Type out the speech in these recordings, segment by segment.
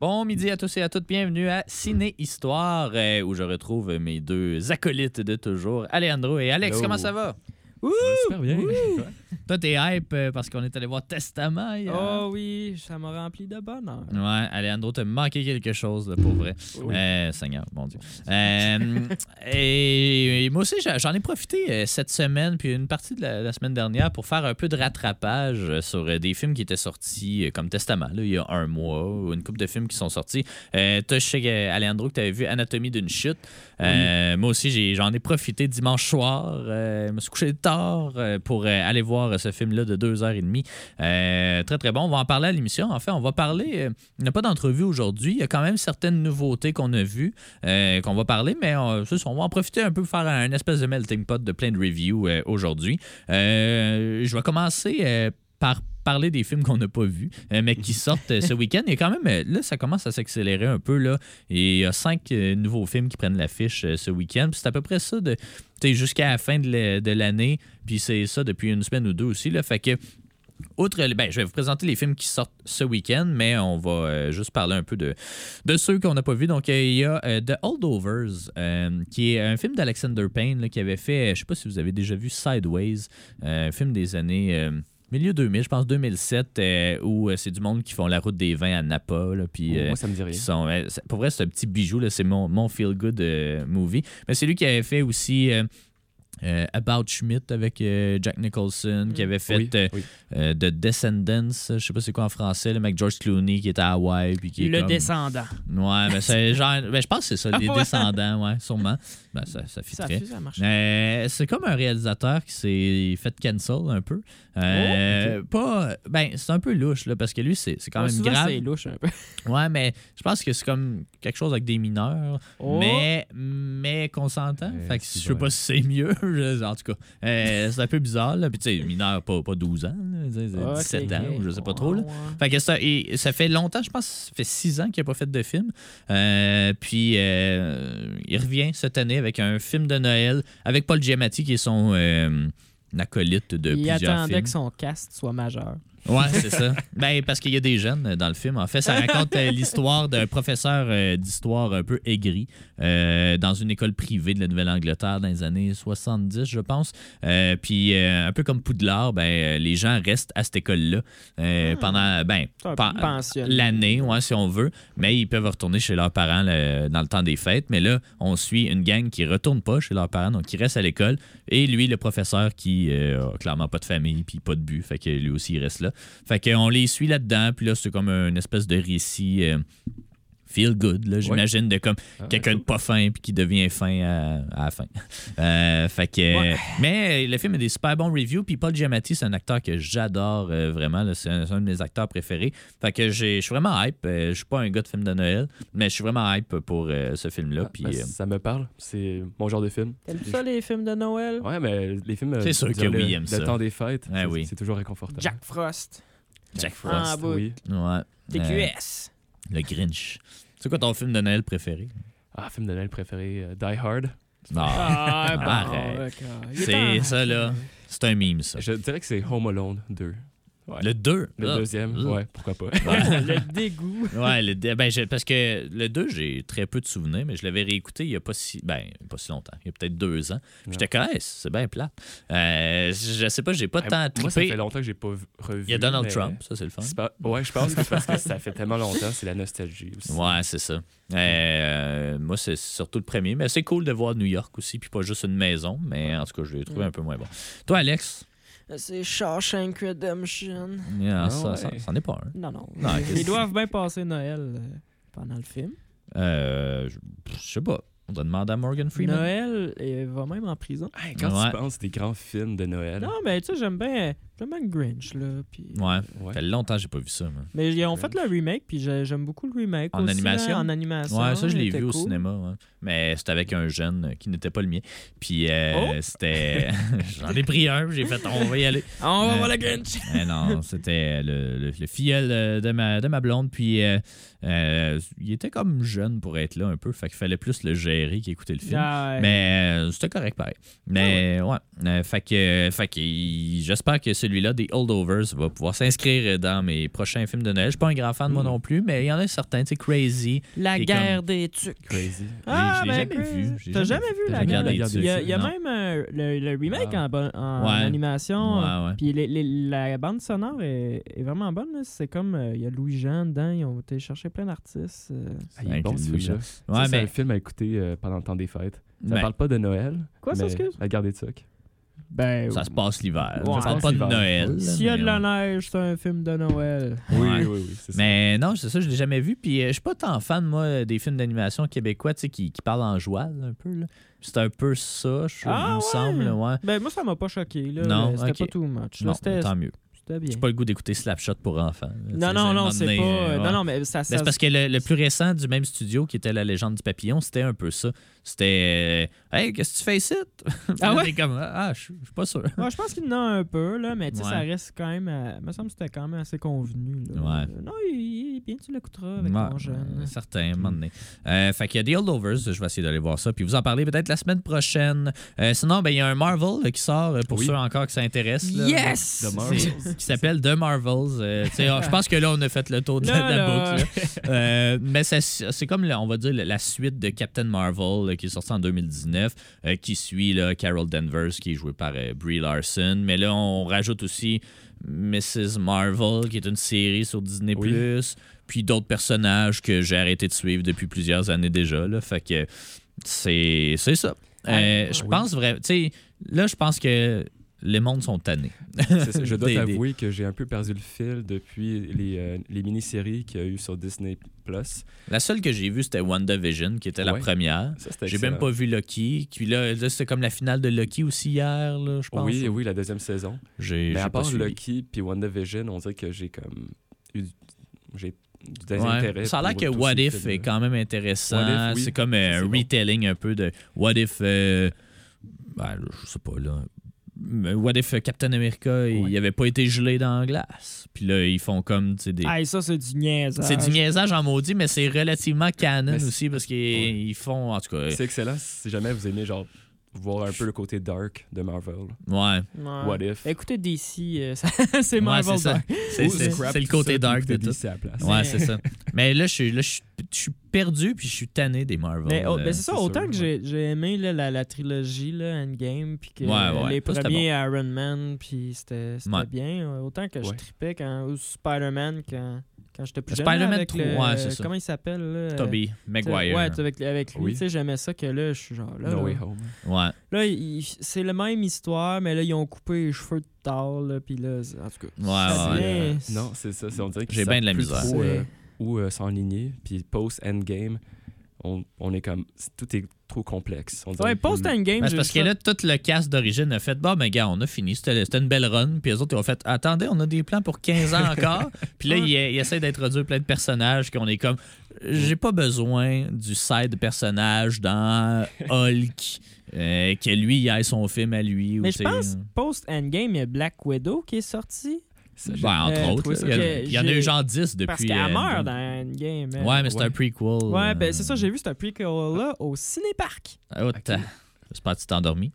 Bon midi à tous et à toutes, bienvenue à Ciné Histoire, euh, où je retrouve mes deux acolytes de toujours, Alejandro et Alex. Hello. Comment ça va? Super bien. Toi, t'es hype euh, parce qu'on est allé voir Testament hier. Oh oui, ça m'a rempli de bonheur. Ouais, Alejandro, t'as manqué quelque chose, là, pour vrai. Oui. Euh, Seigneur, mon Dieu. Euh, et, et moi aussi, j'en ai profité cette semaine, puis une partie de la, la semaine dernière, pour faire un peu de rattrapage sur des films qui étaient sortis comme Testament, là, il y a un mois, ou une couple de films qui sont sortis. Euh, Toi, je sais, Alejandro, que t'avais vu Anatomie d'une chute. Euh, Moi aussi, j'en ai, profité dimanche soir. euh, je me suis couché tard euh, pour aller voir ce film-là de deux heures et demie. Euh, très, très bon. On va en parler à l'émission. En fait, on va parler. il n'y a pas d'entrevue aujourd'hui. Il y a quand même certaines nouveautés qu'on a vues, qu'on va parler, mais on, va en profiter un peu pour faire un espèce de melting pot de plein de reviews aujourd'hui. Je vais commencer par parler des films qu'on n'a pas vus, euh, mais qui sortent euh, ce week-end. Et quand même, euh, là, ça commence à s'accélérer un peu. Là. Et il y a cinq nouveaux films qui prennent l'affiche ce week-end. C'est à peu près ça de, tu sais, jusqu'à la fin de la- de l'année. Puis c'est ça depuis une semaine ou deux aussi. Là. Fait que Outre, les- ben, je vais vous présenter les films qui sortent ce week-end, mais on va euh, juste parler un peu de, de ceux qu'on n'a pas vus. Donc, euh, il y a euh, The Holdovers, qui est un film d'Alexander Payne là, qui avait fait, je sais pas si vous avez déjà vu Sideways, un film des années milieu 2000, je pense 2007, euh, où euh, c'est du monde qui font la route des vins à Napa. Là, puis, euh, Moi, ça me dit rien. qui sont, pour vrai, c'est un petit bijou. C'est mon, mon feel-good movie. Mais c'est lui qui avait fait aussi euh, About Schmidt avec euh, Jack Nicholson, qui avait fait Oui, euh, oui. euh, The Descendants, je sais pas c'est quoi en français, le mec George Clooney qui est à Hawaï. Puis qui est Le comme- descendant. Ouais, mais c'est genre. ben, je pense que c'est ça, les descendants, ouais, sûrement. Ben, ça, ça fit Ça, très. fait, ça marche. Euh, c'est comme un réalisateur qui s'est fait cancel un peu. Euh, Pas. Ben, c'est un peu louche, là, parce que lui, c'est c'est quand Ouais, même grave. C'est louche un peu. Ouais, mais je pense que c'est comme quelque chose avec des mineurs, Oh. mais, mais consentant. Euh, fait que je sais pas si c'est mieux. En tout cas, euh, c'est un peu bizarre. Là. Puis tu sais, mineur, pas, pas 12 ans, là, tu sais, c'est Ouais, 17 c'est ans, je sais pas trop. Là. Fait que ça, et ça fait longtemps, je pense, ça fait six ans qu'il n'a pas fait de film. Euh, puis euh, il revient cette année avec un film de Noël avec Paul Giamatti qui est son acolyte de Il plusieurs attendait films. que son cast soit majeur. Ouais, c'est ça. Ben, parce qu'il y a des jeunes dans le film. En fait, ça raconte euh, l'histoire d'un professeur euh, d'histoire un peu aigri euh, dans une école privée de la Nouvelle-Angleterre dans les années 70, je pense. Puis, euh, un peu comme Poudlard, ben, les gens restent à cette école-là euh, pendant ben, l'année, ouais, si on veut. Mais ils peuvent retourner chez leurs parents le- dans le temps des fêtes. Mais là, on suit une gang qui retourne pas chez leurs parents, donc qui reste à l'école. Et lui, le professeur qui a clairement pas de famille puis pas de but, fait que lui aussi il reste là. Fait qu'on les suit là-dedans, puis là c'est comme une espèce de récit euh, feel good, là, j'imagine, de comme Ah, quelqu'un de pas fin puis qui devient fin à, à la fin. Euh, fait que, Ouais. mais le film a des super bons reviews, puis Paul Giamatti, c'est un acteur que j'adore euh, vraiment, là, c'est un, de mes acteurs préférés. Fait que j'ai- je suis vraiment hype. euh, je suis pas un gars de film de Noël, mais je suis vraiment hype pour euh, ce film-là. Ah, puis, ben, euh, Ça me parle. C'est mon genre de film. T'aimes ça, les films de Noël? Ouais, mais les films. euh, C'est sûr que oui, aime le ça. temps des fêtes. Ah c'est- oui. Toujours réconfortant. Jack Frost. Jack Ah, Frost. bout. Oui. Ouais. Euh, TQS. Le Grinch. C'est quoi ton film de Noël préféré? Ah, film de Noël préféré, euh, Die Hard. Non. Ah, arrête. C'est ça, là. C'est un mime, ça. Je dirais que c'est Home Alone 2. Ouais. Le 2. Le deuxième, ouais, pourquoi pas. le dégoût. Ouais, le, dé- ben, parce que le 2, j'ai très peu de souvenirs, mais je l'avais réécouté il y a pas si, ben, pas si longtemps, il y a peut-être deux ans. J'étais comme, Hey, c'est bien plat. Euh, je sais pas, j'ai pas tant Moi, ça trippé. fait longtemps que j'ai pas vu- revu. Il y a Donald mais- Trump, ça c'est le fun. Pas- Ouais, je pense que c'est parce que ça fait tellement longtemps, c'est la nostalgie aussi. Ouais, c'est ça. Euh, moi, c'est surtout le premier, mais c'est cool de voir New York aussi, puis pas juste une maison, mais en tout cas, je l'ai trouvé un peu moins bon. Toi, Alex, C'est Shawshank Redemption. yeah, Ah ça, ouais. ça, c'en est pas un. Non, non. Non, Ils doivent bien passer Noël euh, pendant le film. Euh, je, je sais pas. On doit demander à Morgan Freeman. Noël il va même en prison. Hey, quand Ouais. tu penses des grands films de Noël. Non, mais tu sais, j'aime bien, j'aime le Grinch, là. Puis... Ouais. Ouais. Ça fait longtemps que j'ai pas vu ça. moi. Mais ils ont fait le remake, puis j'ai- j'aime beaucoup le remake. En aussi, animation? là, En animation. Ouais, ça, je l'ai vu au cinéma. ouais. Mais c'était avec un jeune euh, qui n'était pas le mien. Puis euh, Oh! c'était. J'en ai pris un, puis j'ai fait, on va y aller. On va Euh, voir le Grinch! Mais non, c'était le, le, le filleul euh, de ma, de ma blonde. Puis euh, euh, il était comme jeune pour être là un peu. Fait qu'il fallait plus le gérer qu'écouter le film. Ah, ouais. Mais euh, c'était correct pareil. Mais ouais. Euh, fait que, fait que j'espère que celui-là, des Holdovers, va pouvoir s'inscrire dans mes prochains films de Noël. Je suis pas un grand fan, moi Mm. non plus, mais il y en a certains, tu sais, Crazy. La guerre des tucs. Crazy. Ah, je l'ai ben, jamais Chris, vu. T'as jamais, vu la guerre des tucs? Il y a, y même euh, le, le remake Ah. en, bon- en Ouais. animation. Ouais, ouais. Puis les- les- la bande sonore est, est vraiment bonne. C'est comme, euh, il y a Louis-Jean dedans. Ils ont été chercher plein d'artistes. euh. Ah, il est bon, Ouais, C'est mais. un film à écouter euh, pendant le temps des fêtes. Ça parle pas de Noël. Quoi, ça, excuse? La garde des tucs. Ben, ça se passe l'hiver. Ouais. ça parle pas de. Noël. S'il y a de la neige, c'est un film de Noël. Oui, Ouais. oui, oui, ça. Mais non, c'est ça, je l'ai jamais vu. Puis euh, je suis pas tant fan, moi, des films d'animation québécois, tu sais, qui, qui parlent en joual un peu. là. C'est un peu ça, je trouve, Ah, il me semble. Ouais. Ben, moi, ça m'a pas choqué. Là. Non, C'était ok. pas too much. là. Non, C'était tant mieux. J'ai pas le goût d'écouter Slapshot pour enfants. là. Non, non, non, c'est pas. euh, ouais. Non, non, mais ça. Ben, c'est parce que le, le plus récent du même studio, qui était La Légende du Papillon, c'était un peu ça. C'était euh, Hey, qu'est-ce que tu fais ici? Ah ouais? comme Ah, je suis je suis pas sûr. Ouais, je pense qu'il en a un peu, là, mais tu sais, Ouais. ça reste quand même. euh, me semble que c'était quand même assez convenu. Là. Ouais. Euh, Non, il, il- bien, tu l'écouteras avec Ouais, ton jeune. euh, certain, à un moment donné. Euh, fait qu'il y a des Holdovers, je vais essayer d'aller voir ça, puis vous en parler peut-être la semaine prochaine. Euh, sinon, ben, il y a un Marvel qui sort pour Oui. ceux encore que ça intéresse. là. Yes! The Marvels. Qui s'appelle The Marvels. Euh, tu sais, je pense que là, on a fait le tour de la, Là, de la là. boucle. Euh, mais c'est comme, on va dire, la suite de Captain Marvel qui est sortie en 2019, euh, qui suit là, Carol Danvers, qui est jouée par euh, Brie Larson. Mais là, on rajoute aussi Mrs. Marvel, qui est une série sur Disney+. Oui. Puis d'autres personnages que j'ai arrêté de suivre depuis plusieurs années déjà. Là. Fait que c'est c'est ça. Euh, Ah, je oui. pense vraiment... Tu sais, là, je pense que les mondes sont tannés. Ça, Je dois des- t'avouer que j'ai un peu perdu le fil depuis les, euh, les mini-séries qu'il y a eu sur Disney+. Plus. La seule que j'ai vue, c'était WandaVision, qui était la première. J'ai même pas vu Loki. Puis là, là, c'était comme la finale de Loki aussi hier, là, je pense. Oui, oui, la deuxième saison. J'ai Mais à part. Loki puis WandaVision, on dirait que j'ai comme eu j'ai du Ouais. désintérêt. Ça a l'air que What If est quand même intéressant. Oui. C'est comme euh, un bon. retelling un peu de What If. euh, ben, je sais pas, là. Mais What if euh, Captain America, il Ouais. avait pas été gelé dans la glace? Puis là, ils font comme, tu sais, des... Hey, ça, c'est du niaisage. C'est du niaisage en maudit, mais c'est relativement canon aussi parce qu'ils Ouais. ils font, en tout cas... C'est excellent si jamais vous aimez genre voir un peu le côté dark de Marvel. Ouais. Ouais. What if? Écoutez DC, euh, c'est Ouais, Marvel. Dark. C'est le côté ça, dark de tout. DC à la place. Ouais, c'est ça. Mais là, je suis, là, je suis- perdu puis je suis tanné des Marvel. Mais oh, euh, ben, c'est ça, autant sûr, que ouais. j'ai aimé là, la, la trilogie là, Endgame, puis que Ouais, ouais, les ça, premiers Iron Man, puis c'était bien. euh, Autant que je tripais quand, ou Spider-Man quand, quand j'étais plus jeune. Spider-Man là, avec 3, le- ouais, c'est ça. Comment il s'appelle euh, Maguire. Ouais, avec, avec lui, Oui. tu sais, j'aimais ça que là, je suis genre là. No là, Way Home. Ouais. Là, c'est la même histoire, mais là, ils ont coupé les cheveux de tard, là, puis là, en tout cas. Ouais, ouais. Euh, non, c'est ça. c'est- On dirait qu'ils J'ai bien de la misère. Trop, euh, euh, s'enligner. Puis post-endgame, on, on est comme. Tout est trop complexe. On Ouais, post-endgame, Ben, parce que là, tout le cast d'origine a fait Bon, ben, gars, on a fini. C'était c'était une belle run. Puis les autres, ils ont fait Attendez, on a des plans pour 15 ans encore. puis là, ils, ils essaient d'introduire plein de personnages qu'on est comme J'ai pas besoin du side personnage dans Hulk. euh, que lui, il ait son film à lui. ou, Mais je pense, post-endgame, il y a Black Widow qui est sorti. Ben, entre Euh, autres. Il y, a- il y en a eu genre 10 depuis. Parce qu'elle euh, meurt dans Endgame. elle. Ouais, mais c'est Ouais. un prequel. Ouais, ben euh, c'est ça, j'ai vu ce prequel-là au cinéparc. Ah, oh, t'as- J'espère que tu t'es endormi.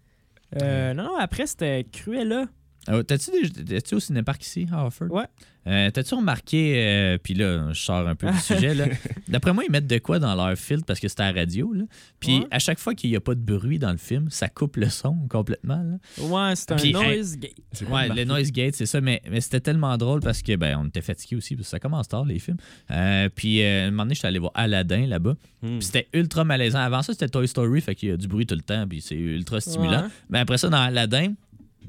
Euh, non, non, après, c'était Cruella. Ah, T'as-tu au cinéparc ici, à Harford? Ouais. Euh, T'as-tu remarqué, euh, puis là, je sors un peu du sujet, là. D'après moi, ils mettent de quoi dans leur filtre parce que c'est à la radio, là. Puis Ouais. à chaque fois qu'il n'y a pas de bruit dans le film, ça coupe le son complètement, là. Ouais, c'est un noise gate. Ouais, le noise gate, c'est ça, mais, mais c'était tellement drôle parce que, ben, on était fatigués aussi, parce que ça commence tard, les films. Euh, puis, euh, un moment donné, j'étais allé voir Aladdin là-bas. Hmm. Puis c'était ultra malaisant. Avant ça, c'était Toy Story, fait qu'il y a du bruit tout le temps, puis c'est ultra stimulant. Ouais. Mais après ça, dans Aladdin,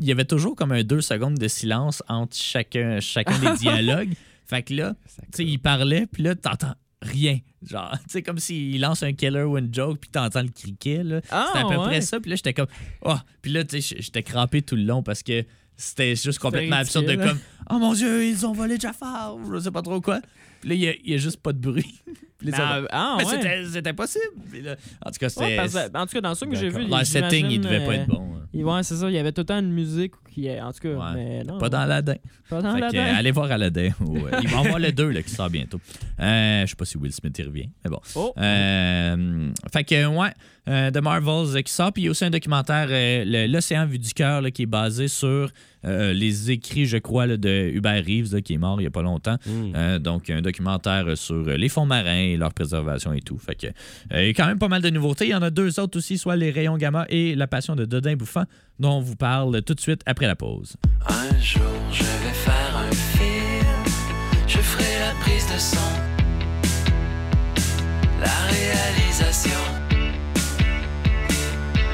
il y avait toujours comme un deux secondes de silence entre chacun, chacun des dialogues. Fait que là, tu sais, il parlait, puis là, t'entends rien. Genre, tu sais, comme s'il lance un killer ou une joke, puis t'entends le criquet, là. Ah, C'était à peu ouais. près ça. Puis là, j'étais comme. Oh! Puis là, tu sais, j'étais crampé tout le long parce que c'était juste complètement absurde de comme Oh mon Dieu, ils ont volé Jafar! Je sais pas trop quoi. Puis là, il y a- juste pas de bruit. Puis là, ça va. Ah, Mais ouais. c'était- possible. Là, en tout cas, c'était. en tout cas, dans ceux que j'ai D'accord. le setting, il devait pas j'imagine, être bon. hein. euh, Ouais, c'est ça. Il y avait tout le temps une musique qui est. En tout cas, Ouais. mais non. Pas dans Aladdin. Pas dans euh, allez voir Aladdin. euh, il va y avoir le 2 là, qui sort bientôt. Euh, je sais pas si Will Smith y revient, mais bon. Oh. Euh, fait que, ouais, euh, The Marvels euh, qui sort. Puis il y a aussi un documentaire, euh, L'Océan vu du cœur, qui est basé sur euh, les écrits, je crois, là, de Hubert Reeves, là, qui est mort il y a pas longtemps. Mm. Euh, donc, un documentaire sur euh, les fonds marins et leur préservation et tout. Fait que, euh, il y a quand même pas mal de nouveautés. Il y en a deux autres aussi, soit Les Rayons Gamma et La Passion de Dodin Bouffant, dont on vous parle tout de suite après la pause. Un jour je vais faire un film, je ferai la prise de son, la réalisation,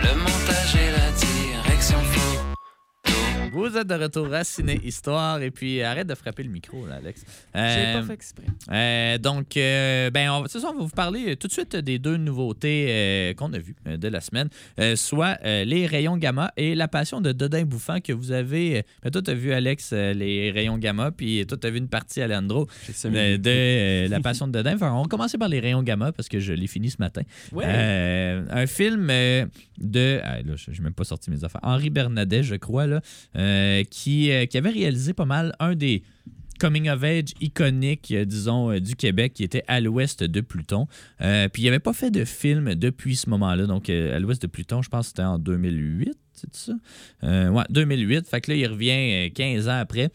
le montage et la direction photo. Vous êtes de retour à Ciné Histoire et puis arrête de frapper le micro, là, Alex. J'ai Euh, pas fait exprès. euh, donc, euh, ben, on, ça, on va vous parler euh, tout de suite des deux nouveautés euh, qu'on a vues euh, de la semaine, Euh, soit euh, les rayons gamma et la passion de Dodin Bouffant que vous avez. euh, ben, toi, tu as vu, Alex, euh, les rayons gamma, puis toi, tu as vu une partie, Alejandro, J'ai de, de, euh, la passion de Dodin. Enfin, on va commencer par les rayons gamma parce que je l'ai fini ce matin. Ouais. Euh, un film euh, de. ah, là, je n'ai même pas sorti mes affaires. Henri Bernadet, je crois, là, euh, qui, euh, qui avait réalisé pas mal un des coming of age iconiques, euh, disons, du Québec, qui était à l'ouest de Pluton. Puis il n'avait pas fait de film depuis ce moment-là. Donc, à l'ouest de Pluton, je pense que c'était en 2008, c'est ça? Ouais, 2008. Fait que là, il revient euh, 15 ans après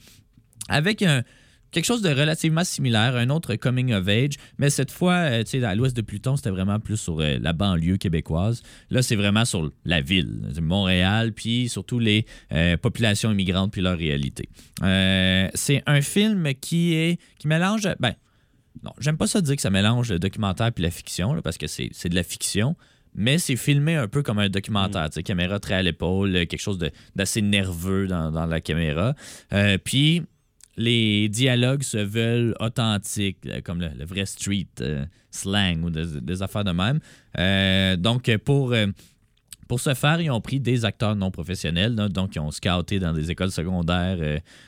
avec un, quelque chose de relativement similaire, un autre coming of age, mais cette fois, euh, tu sais, à l'ouest de Pluton, c'était vraiment plus sur euh, la banlieue québécoise. Là, c'est vraiment sur la ville, Montréal, puis surtout les euh, populations immigrantes puis leur réalité. C'est un film qui est qui mélange, ben, non, j'aime pas ça dire que ça mélange le documentaire puis la fiction, là, parce que c'est de la fiction. Mais c'est filmé un peu comme un documentaire, tu sais, caméra très à l'épaule, quelque chose d'assez nerveux dans, dans la caméra. Euh, puis les dialogues se veulent authentiques, euh, comme le, vrai street euh, slang ou des, affaires de même. Euh, donc, pour, pour ce faire, ils ont pris des acteurs non professionnels, donc ils ont scouté dans des écoles secondaires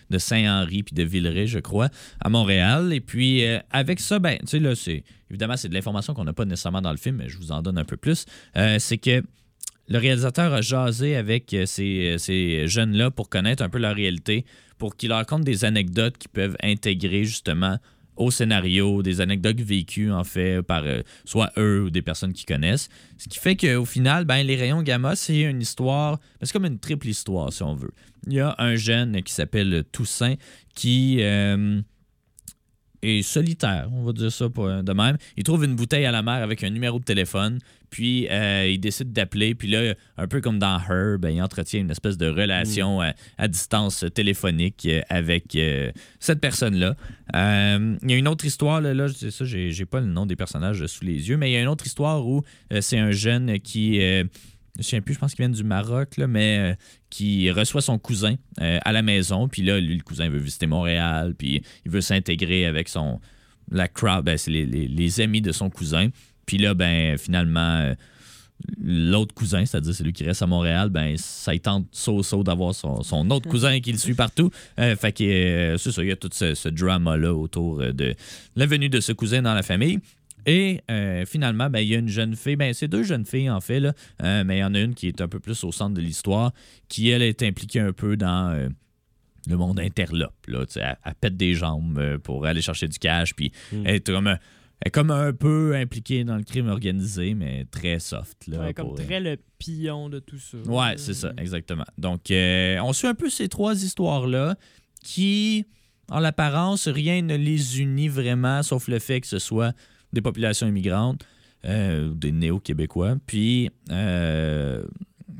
de Saint-Henri puis de Villeray, je crois, à Montréal. Et puis, avec ça, ben, tu sais, là, c'est évidemment, c'est de l'information qu'on n'a pas nécessairement dans le film, mais je vous en donne un peu plus. C'est que le réalisateur a jasé avec euh, ces, ces jeunes-là pour connaître un peu leur réalité, pour qu'ils leur racontent des anecdotes qui peuvent intégrer justement au scénario, des anecdotes vécues en fait par euh, soit eux ou des personnes qui connaissent. Ce qui fait qu'au final, ben, les rayons gamma, c'est une histoire, ben, c'est comme une triple histoire si on veut. Il y a un jeune qui s'appelle Toussaint qui euh, est solitaire, on va dire ça pour- de même. Il trouve une bouteille à la mer avec un numéro de téléphone, puis euh, il décide d'appeler, puis là, un peu comme dans Her, ben, il entretient une espèce de relation à, à distance téléphonique euh, avec euh, cette personne-là. Euh, il y a une autre histoire, là, là c'est ça, j'ai pas le nom des personnages sous les yeux, mais il y a une autre histoire où euh, c'est un jeune qui... je ne sais plus, je pense qu'il vient du Maroc, là, mais euh, qui reçoit son cousin euh, à la maison. Puis là, lui, le cousin veut visiter Montréal, puis il veut s'intégrer avec son la crowd, ben, c'est les, les- les amis de son cousin. Puis là, ben, finalement, euh, l'autre cousin, c'est-à-dire celui qui reste à Montréal, ben, ça tente saut-saut d'avoir son, son autre cousin qui le suit partout. Fait que c'est ça, il y a tout ce, ce drama-là autour de la venue de ce cousin dans la famille. Et euh, finalement, ben, il y a une jeune fille, ben, c'est deux jeunes filles en fait, là, euh, mais il y en a une qui est un peu plus au centre de l'histoire, qui elle est impliquée un peu dans euh, le monde interlope. Là, tu sais, elle, elle pète des jambes pour aller chercher du cash, puis Mm. elle est comme, un- elle est comme un peu impliquée dans le crime organisé, mais très soft. Là, Ouais, comme très le pion de tout ça. Ouais, c'est ça, exactement. Donc, euh, on suit un peu ces trois histoires-là qui, en l'apparence, rien ne les unit vraiment, sauf le fait que ce soit des populations immigrantes, euh, des néo-québécois, puis euh,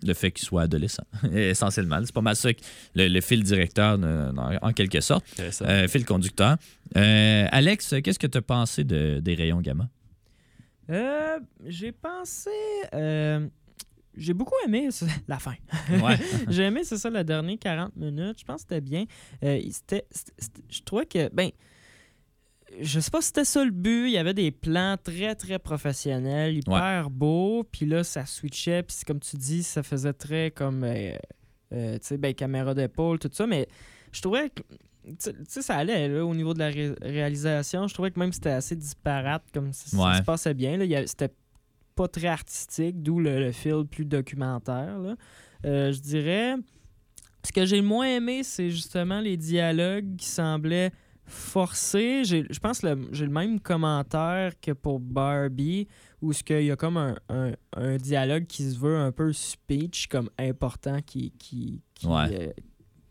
le fait qu'ils soient adolescents, essentiellement. C'est pas mal ça, que le, le fil directeur, en, en quelque sorte, Intéressant. euh, fil conducteur. Euh, Alex, qu'est-ce que tu as pensé de- des rayons gamma? Euh, j'ai pensé. euh, j'ai beaucoup aimé ça- la fin. Ouais. j'ai aimé, c'est ça, la dernière 40 minutes. Je pense que c'était bien. Euh, je trouvais que. Ben. Je sais pas si c'était ça le but. Il y avait des plans très, très professionnels, hyper beaux. Puis là, ça switchait. Puis comme tu dis, ça faisait très comme, euh, euh, tu sais, ben, caméra d'épaule, tout ça. Mais je trouvais que, tu sais, ça allait là, au niveau de la ré- réalisation. Je trouvais que même c'était assez disparate, comme ça, ça se passait bien. C'était pas très artistique, d'où le, le feel plus documentaire. là. Euh, je dirais. Ce que j'ai le moins aimé, c'est justement les dialogues qui semblaient forcés. J'ai- Je pense que j'ai le même commentaire que pour Barbie, où ce qu'il y a comme un, un- un dialogue qui se veut un peu speech, comme important, qui, qui, qui, Ouais. euh,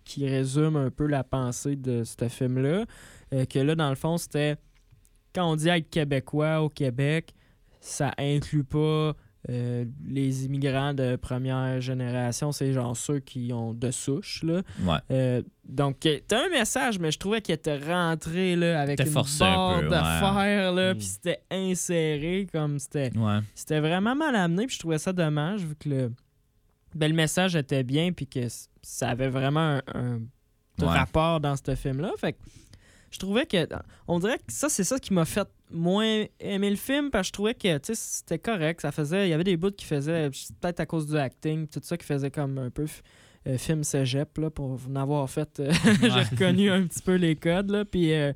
qui résume un peu la pensée de ce film-là. Euh, que là, dans le fond, c'était quand on dit être québécois au Québec, ça inclut pas euh, les immigrants de première génération, c'est genre ceux qui ont de souche. Là. Ouais. Euh, donc, t'as un message, mais je trouvais qu'il était rentré là, avec une barre peu, de ouais. fer, là, Mm. puis c'était inséré comme c'était. Ouais. C'était vraiment mal amené, puis je trouvais ça dommage, vu que le, ben, le message était bien, puis que ça avait vraiment un, un rapport dans ce film-là. Fait que je trouvais que. On dirait que ça, c'est ça qui m'a fait moins aimer le film, parce que je trouvais que tu sais, c'était correct. Ça faisait. Il y avait des bouts qui faisaient, peut-être à cause du acting, tout ça, qui faisait comme un peu. euh, film cégep, là, pour en avoir fait. euh, J'ai reconnu un petit peu les codes, là, puis euh,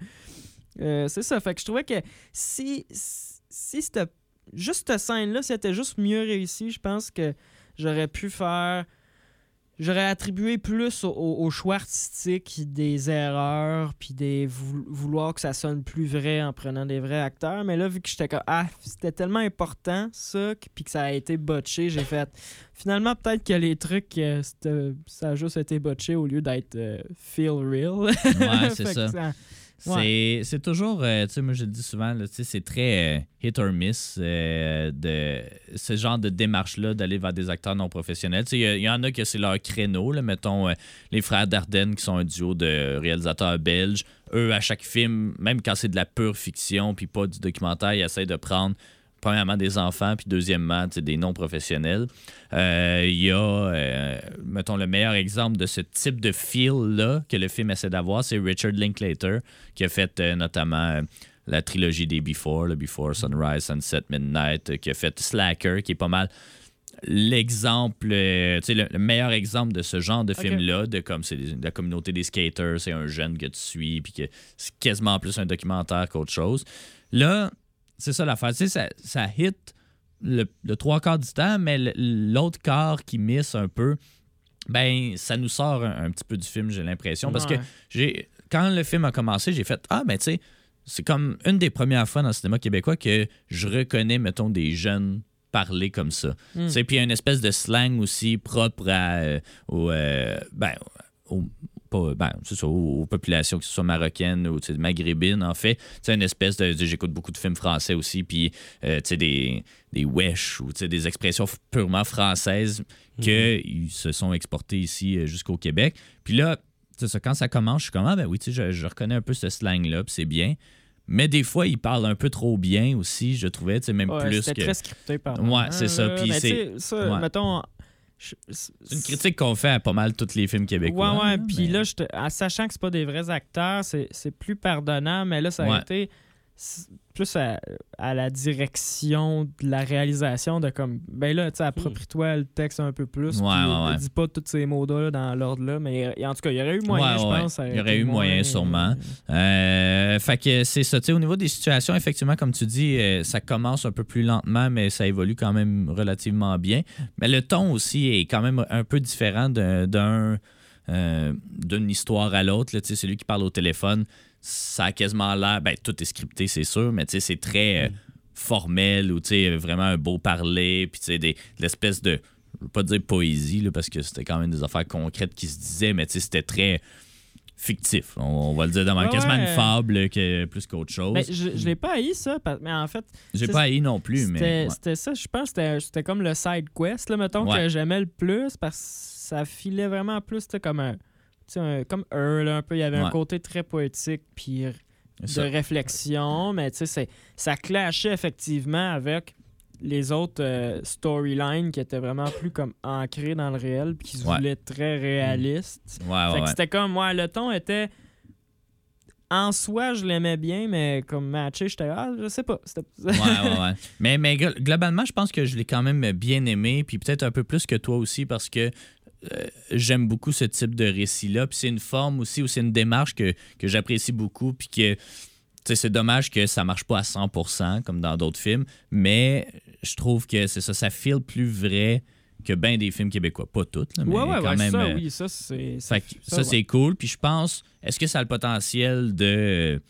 euh, c'est ça. Fait que je trouvais que si, si c'était juste cette scène-là, si elle était juste mieux réussie, je pense que j'aurais pu faire. J'aurais attribué plus au, choix artistique des erreurs, puis des vou- vouloir que ça sonne plus vrai en prenant des vrais acteurs. Mais là, vu que j'étais comme Ah, c'était tellement important ça, puis que ça a été botché, j'ai fait. Finalement, peut-être que les trucs, euh, ça a juste été botché au lieu d'être euh, feel real. Ouais, c'est ça. C'est toujours, euh, tu sais, moi je le dis souvent, c'est très euh, hit or miss euh, de ce genre de démarche-là d'aller vers des acteurs non professionnels. Il y, en a que c'est leur créneau, mettons les frères Dardenne qui sont un duo de réalisateurs belges. Eux, à chaque film, même quand c'est de la pure fiction puis pas du documentaire, ils essayent de prendre premièrement des enfants, puis deuxièmement, des non-professionnels. Euh, Il y a, euh, mettons, le meilleur exemple de ce type de feel-là que le film essaie d'avoir, c'est Richard Linklater, qui a fait euh, notamment la trilogie des Before, le Before Sunrise, Sunset, Midnight, qui a fait Slacker, qui est pas mal l'exemple, euh, tu sais, le, le meilleur exemple de ce genre de film-là, de comme c'est la communauté des skaters, c'est un jeune que tu suis, puis que c'est quasiment plus un documentaire qu'autre chose. Là, c'est ça l'affaire. Tu sais, ça, ça hit le, le trois quarts du temps, mais l'autre quart qui miss un peu, ben, ça nous sort un, un petit peu du film, j'ai l'impression. Parce que j'ai quand le film a commencé, j'ai fait Ah, ben, tu sais, c'est comme une des premières fois dans le cinéma québécois que je reconnais, mettons, des jeunes parler comme ça. Mm. Puis il y a une espèce de slang aussi propre à, euh, euh, ben, aux- pas- ben, ça, aux, aux populations, que ce soit marocaines ou maghrébines, en fait. C'est une espèce de. J'écoute beaucoup de films français aussi, puis euh, des, des wesh ou des expressions purement françaises qu'ils se sont exportées ici euh, jusqu'au Québec. Puis là, ça, quand ça commence, je suis comme, ah ben oui, tu sais, je, je reconnais un peu ce slang-là, puis c'est bien. Mais des fois, il parle un peu trop bien aussi, je trouvais, tu sais, même Ouais, plus que. très scripté par Ouais, c'est ça, là. puis Mais c'est- ça, ouais. mettons. C'est une critique qu'on fait à pas mal tous les films québécois. Ouais, ouais. Puis mais- là, en sachant que c'est pas des vrais acteurs, c'est plus pardonnable, mais là, ça a Ouais. été plus à, à la direction de la réalisation de comme ben là tu sais approprie-toi le texte un peu plus Ouais, ouais, euh, ouais. dis pas tous ces mots là dans l'ordre là mais en tout cas il y aurait eu moyen je pense Il y aurait eu moyen, sûrement. Euh, fait que c'est ça. Tu sais, au niveau des situations, effectivement, comme tu dis, euh, ça commence un peu plus lentement, mais ça évolue quand même relativement bien. Mais le ton aussi est quand même un peu différent d'un- d'un euh, d'une histoire à l'autre. Tu sais, Celui qui parle au téléphone, ça a quasiment l'air. Ben, tout est scripté, c'est sûr, mais tu sais, c'est très euh, formel ou tu sais, vraiment un beau parler, puis tu sais, des- de l'espèce de. Je veux pas dire poésie, là, parce que c'était quand même des affaires concrètes qui se disaient, mais tu sais, c'était très fictif. On, on va le dire demain. Ouais, quasiment ouais. une fable que, plus qu'autre chose. Ben, je, je l'ai pas haï ça parce- mais en fait J'ai pas haï non plus, mais. C'était ouais. ça, je pense c'était- comme le side quest, là, mettons, que j'aimais le plus parce que ça filait vraiment plus comme un. Un- comme là, un peu. Il y avait un Ouais. côté très poétique puis de ça. réflexion, mais tu sais, ça clashait effectivement avec les autres euh, storylines qui étaient vraiment plus comme ancrées dans le réel puis qui se Ouais. voulaient très réalistes. Ouais, ouais, que ouais. c'était comme, moi, le ton était en soi, je l'aimais bien, mais comme matché, j'étais, ah, je sais pas. Ouais, ouais, ouais. Mais, mais glo- globalement, je pense que je l'ai quand même bien aimé, puis peut-être un peu plus que toi aussi, parce que euh, j'aime beaucoup ce type de récit-là. Puis c'est une forme aussi, ou c'est une démarche que, que j'apprécie beaucoup, puis que tu sais, c'est dommage que ça marche pas à 100% comme dans d'autres films, mais je trouve que c'est ça, ça feel plus vrai que bien des films québécois. Pas toutes, là, mais ouais, ouais, quand ouais, même. ça, euh, oui, ça, c'est. ça, c'est cool. Puis je pense, est-ce que ça a le potentiel de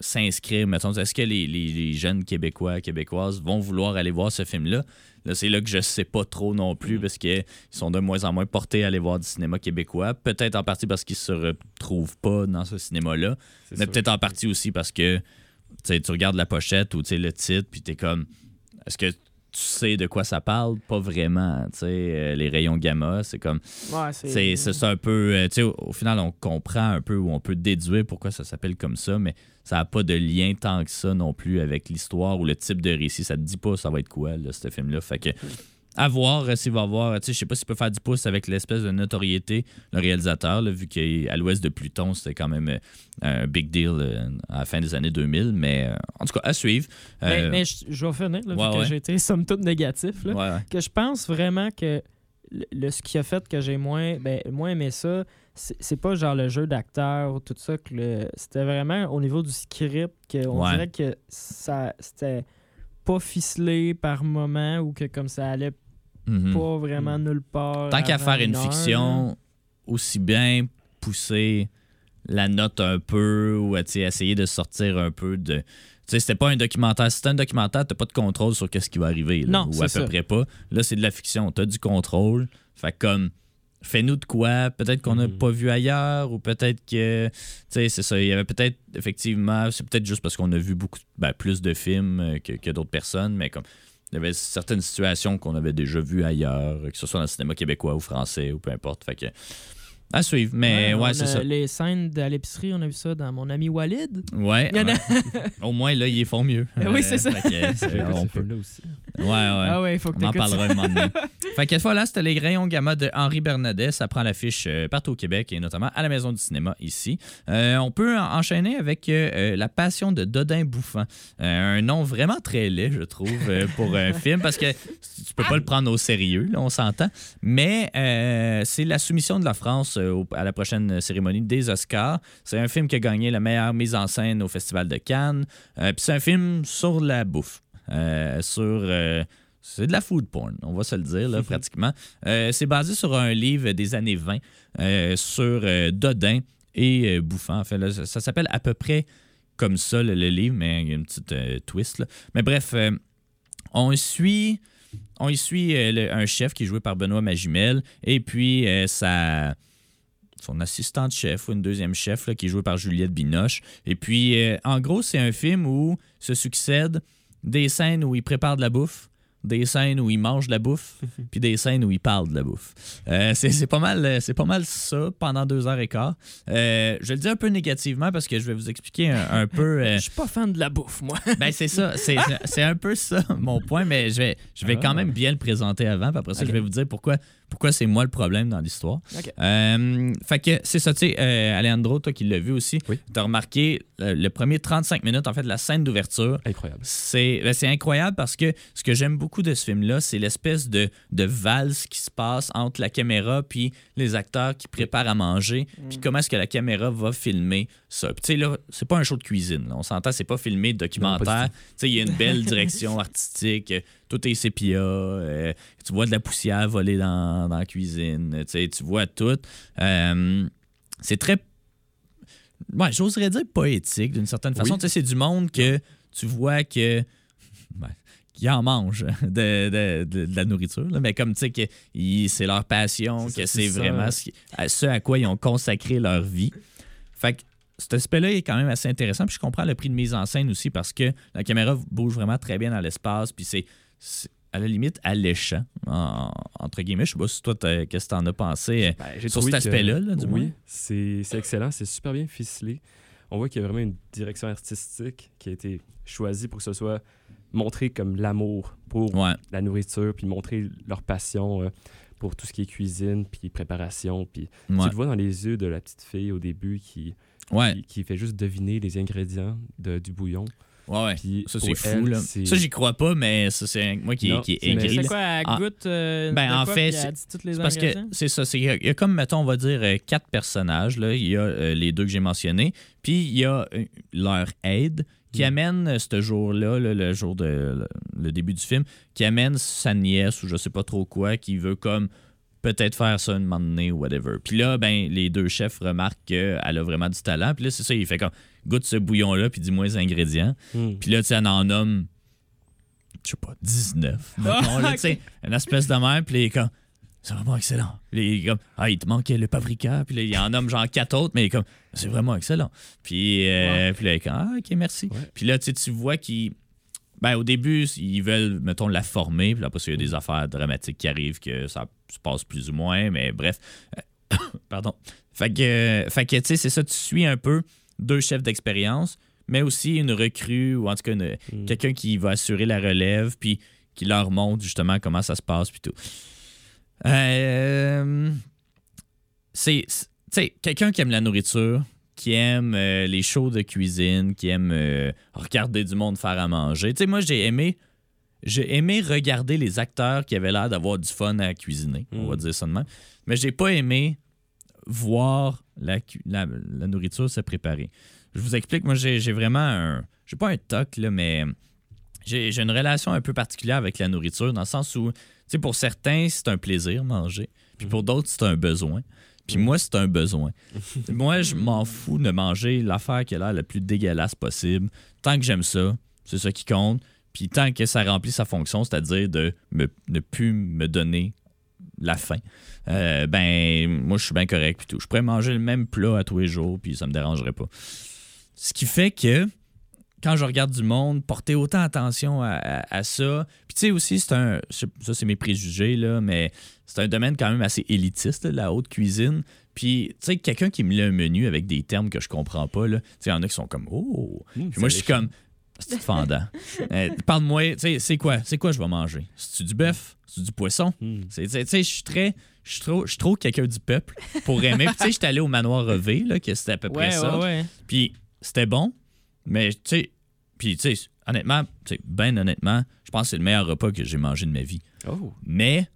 s'inscrire, mettons, est-ce que les, les- les jeunes Québécois, Québécoises vont vouloir aller voir ce film-là? Là, c'est là que je sais pas trop non plus Mm. parce qu'ils sont de moins en moins portés à aller voir du cinéma québécois. Peut-être en partie parce qu'ils se retrouvent pas dans ce cinéma-là, mais peut-être en partie aussi parce que tu tu regardes la pochette ou tu sais, le titre, puis t'es comme, est-ce que tu sais de quoi ça parle? Pas vraiment. tu sais, euh, les rayons gamma, c'est comme, Ouais, c'est un peu. euh, tu sais, au, au final, on comprend un peu ou on peut déduire pourquoi ça s'appelle comme ça, mais ça n'a pas de lien tant que ça non plus avec l'histoire ou le type de récit. Ça te dit pas ça va être quoi, là, ce film-là. Fait que. À voir euh, s'il va avoir. Sais, je sais pas s'il peut faire du pouce avec l'espèce de notoriété, le réalisateur, là, vu qu'à l'ouest de Pluton, c'était quand même euh, un big deal euh, à la fin des années 2000. Mais euh, en tout cas, à suivre. Mais, Euh, mais je, je vais finir, là, vu ouais, que j'ai été somme toute négatif. Là. ouais. que je pense vraiment que le, le- ce qui a fait que j'ai moins, ben, moins aimé ça, c'est c'est pas genre le jeu d'acteur ou tout ça. que C'était vraiment au niveau du script qu'on Ouais. dirait que ça c'était pas ficelé par moment ou que comme ça allait Mhm. pas vraiment nulle part. Tant qu'à faire une heure, fiction, aussi bien pousser la note un peu ou tu sais, essayer de sortir un peu de. C'était pas un documentaire. Si c'était un documentaire, t'as pas de contrôle sur qu'est-ce qui va arriver. là, Non, ou à peu ça. près pas. Là, c'est de la fiction. T'as du contrôle. Fait que comme. Fais-nous de quoi, peut-être qu'on n'a Mhm. pas vu ailleurs, ou peut-être que, tu sais, c'est ça, il y avait peut-être, effectivement, c'est peut-être juste parce qu'on a vu beaucoup, ben, plus de films euh, que, que d'autres personnes, mais comme, il y avait certaines situations qu'on avait déjà vues ailleurs, que ce soit dans le cinéma québécois ou français ou peu importe. Fait que à suivre. Mais ouais, c'est ça. Les scènes à l'épicerie, on a vu ça dans mon ami Walid. Ouais. Il y en a- ouais. Au moins là, ils font mieux. Oui, c'est ça. fait que, on peut. aussi. Ouais, ouais. Ah ouais, il faut que On en parlera un moment donné. fait que voilà, c'était les rayons gamma de Henri Bernadet. Ça prend l'affiche euh, partout au Québec et notamment à la Maison du cinéma ici. Euh, on peut en- enchaîner avec euh, euh, La Passion de Dodin Bouffant. Euh, un nom vraiment très laid, je trouve, euh, pour un film parce que tu peux pas le prendre au sérieux, là, on s'entend. Mais euh, c'est la soumission de la France euh, au- à la prochaine cérémonie des Oscars. C'est un film qui a gagné la meilleure mise en scène au Festival de Cannes. Euh, Puis c'est un film sur la bouffe. Euh, sur. euh, c'est de la food porn, on va se le dire, là, pratiquement. Euh, c'est basé sur un livre des années 20 euh, sur euh, Dodin et euh, Bouffant. En fait, là, ça, ça s'appelle à peu près comme ça, le, le livre, mais il y a une petite euh, twist. là. Mais bref, euh, on suit, on y suit euh, le- un chef qui est joué par Benoît Magimel et puis euh, sa, son assistante chef ou une deuxième chef là, qui est jouée par Juliette Binoche. Et puis, euh, en gros, c'est un film où se succèdent des scènes où il prépare de la bouffe, des scènes où il mange de la bouffe, puis des scènes où il parle de la bouffe. Euh, c'est pas, mal, c'est pas mal ça pendant deux heures et quart. Euh, je le dis un peu négativement parce que je vais vous expliquer un, un peu. euh, Je suis pas fan de la bouffe, moi. ben, c'est ça. C'est un peu ça, mon point, mais je vais, je vais quand même bien le présenter avant. Puis après ça, je vais vous dire pourquoi, pourquoi c'est moi le problème dans l'histoire. Euh, fait que c'est ça, tu sais, euh, Alejandro, toi qui l'as vu aussi, Oui. tu as remarqué euh, le premier 35 minutes, en fait, la scène d'ouverture. Incroyable. C'est ben, c'est incroyable parce que ce que j'aime beaucoup de ce film-là, c'est l'espèce de, de valse qui se passe entre la caméra puis les acteurs qui préparent à manger, puis comment est-ce que la caméra va filmer ça. Puis tu sais, là, c'est pas un show de cuisine. là. On s'entend, c'est pas filmé de documentaire. Tu sais, il y a une belle direction artistique. euh, Tout est sépia. euh, tu vois de la poussière voler dans, dans la cuisine. Tu sais, tu vois tout. Euh, c'est très ouais, j'oserais dire poétique d'une certaine façon. Oui. Tu sais, c'est du monde que tu vois que. ben, qui en mangent de, de- de- de la nourriture, là, mais comme tu sais que c'est leur passion, que c'est vraiment ce, qui- à ce à quoi ils ont consacré leur vie. Fait que cet aspect-là est quand même assez intéressant. Puis je comprends le prix de mise en scène aussi parce que la caméra bouge vraiment très bien dans l'espace. Puis c'est à la limite alléchant, en- entre guillemets. Je sais pas si toi, qu'est-ce que t'en as pensé euh, Ben, j'ai sur cet aspect-là, là, du oui, moins? c'est c'est excellent, c'est super bien ficelé. On voit qu'il y a vraiment une direction artistique qui a été choisie pour que ce soit montré comme l'amour pour Ouais. la nourriture, puis montrer leur passion euh, pour tout ce qui est cuisine, puis préparation. Puis Ouais. tu le vois dans les yeux de la petite fille au début qui, Ouais, qui, qui fait juste deviner les ingrédients de- du bouillon. ouais, ouais. Puis Ça, c'est fou, elle, là. Ça, j'y crois pas, mais ça, c'est moi qui, Non, qui est aigri. c'est quoi, elle Ah. goûte euh, Ben, de en quoi, fait, c'est- parce que c'est ça. c'est- Il y, a- il y a comme, mettons, on va dire euh, quatre personnages. Là. Il y a euh, les deux que j'ai mentionnés. Puis il y a euh, leur aide qui Mm. amène euh, ce jour-là, là, le jour de le, le début du film, qui amène sa nièce ou je sais pas trop quoi, qui veut comme peut-être faire ça une moment donné ou whatever. Puis là, ben, les deux chefs remarquent qu'elle a vraiment du talent. Puis là, c'est ça, il fait comme goûte ce bouillon-là, puis dis-moi les ingrédients. Hmm. Puis là, tu sais, elle en nomme, je sais pas, 19. mettons, là, tu sais, une espèce de même. Puis comme, c'est vraiment excellent. Il est comme, ah, il te manquait le paprika. Puis là, il en nomme genre quatre autres, mais il est comme, c'est vraiment excellent. Puis, euh, puis là, il est comme, ah, ok, merci. Ouais. Puis là, tu sais, tu vois qu'ils. Ben, au début, ils veulent, mettons, la former. Puis là, après, ça, il y a des affaires dramatiques qui arrivent que ça se passe plus ou moins. Mais bref. Pardon. Fait que, fait que tu sais, c'est ça, tu suis un peu deux chefs d'expérience, mais aussi une recrue, ou en tout cas, Mm. quelqu'un qui va assurer la relève, puis qui leur montre justement comment ça se passe, puis tout. Euh, c'est, c'est- tu sais, quelqu'un qui aime la nourriture, qui aime euh, les shows de cuisine, qui aime euh, regarder du monde faire à manger. Tu sais, moi, j'ai aimé, j'ai aimé regarder les acteurs qui avaient l'air d'avoir du fun à cuisiner, on va Mm. dire ça de même. Mais j'ai pas aimé voir la, cu- la, la nourriture se préparer. Je vous explique, moi, j'ai vraiment un. J'ai pas un toc, là, mais j'ai une relation un peu particulière avec la nourriture, dans le sens où, sais, pour certains, c'est un plaisir manger, puis pour d'autres, c'est un besoin. Puis moi, c'est un besoin. moi, je m'en fous de manger l'affaire qui a l'air la plus dégueulasse possible. Tant que j'aime ça, c'est ça qui compte. Puis tant que ça remplit sa fonction, c'est-à-dire de me- ne plus me donner la faim, euh, ben, moi, je suis bien correct. Puis tout. Je pourrais manger le même plat à tous les jours, puis ça me dérangerait pas. Ce qui fait que quand je regarde du monde, porter autant attention à, à- à ça. Puis tu sais aussi, c'est un. Ça, c'est mes préjugés, là, mais c'est un domaine quand même assez élitiste, là, la haute cuisine. Puis, tu sais, quelqu'un qui me lit un menu avec des termes que je comprends pas, là, tu sais, il y en a qui sont comme Oh! Hmm, Puis moi, je suis comme. C'est fendant. Euh, Parle-moi, tu sais, c'est quoi? C'est quoi je vais manger? C'est-tu du bœuf? C'est du poisson? C'est- Tu sais, je suis très. Je suis trop, quelqu'un du peuple pour aimer. Tu sais, j'étais allé au manoir Revé, là, que c'était à peu près Ouais, ça. ouais, ouais. Puis c'était bon, mais tu sais, puis tu sais, honnêtement, tu sais, ben honnêtement, je pense que c'est le meilleur repas que j'ai mangé de ma vie. Oh. Mais,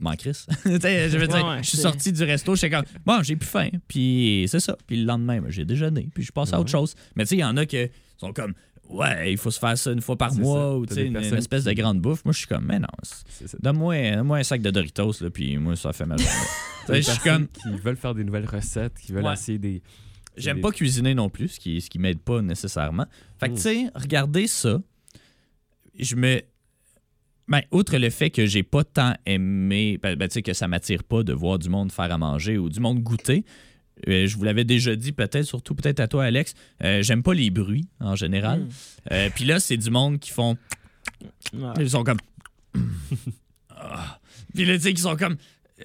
m'en crisse. Je veux dire, Ouais, ouais, je suis sorti du resto, j'étais comme, bon, j'ai plus faim. Puis c'est ça. Puis le lendemain, ben, j'ai déjeuné, puis je passe à autre chose. Mais tu sais, il y en a qui sont comme, ouais, il faut se faire ça une fois par mois, ça. ou une, une espèce de grande bouffe. Moi, je suis comme, mais non, c'est- C'est ça. donne-moi un sac de Doritos, là, puis moi, ça fait ma journée. Tu sais, Des je suis comme, qui veulent faire des nouvelles recettes, qui veulent Ouais. essayer des. J'aime pas cuisiner non plus, ce qui, ce qui m'aide pas nécessairement. Fait que, Mm. tu sais, regardez ça. Je me. Ben, outre le fait que j'ai pas tant aimé, ben, ben, tu sais, que ça m'attire pas de voir du monde faire à manger ou du monde goûter. euh, je vous l'avais déjà dit, peut-être, surtout peut-être à toi, Alex. euh, J'aime pas les bruits en général. Mm. Euh, Puis là, c'est du monde qui font. Ouais. Ils sont comme. Ah. Puis là, tu sais, qu'ils sont comme.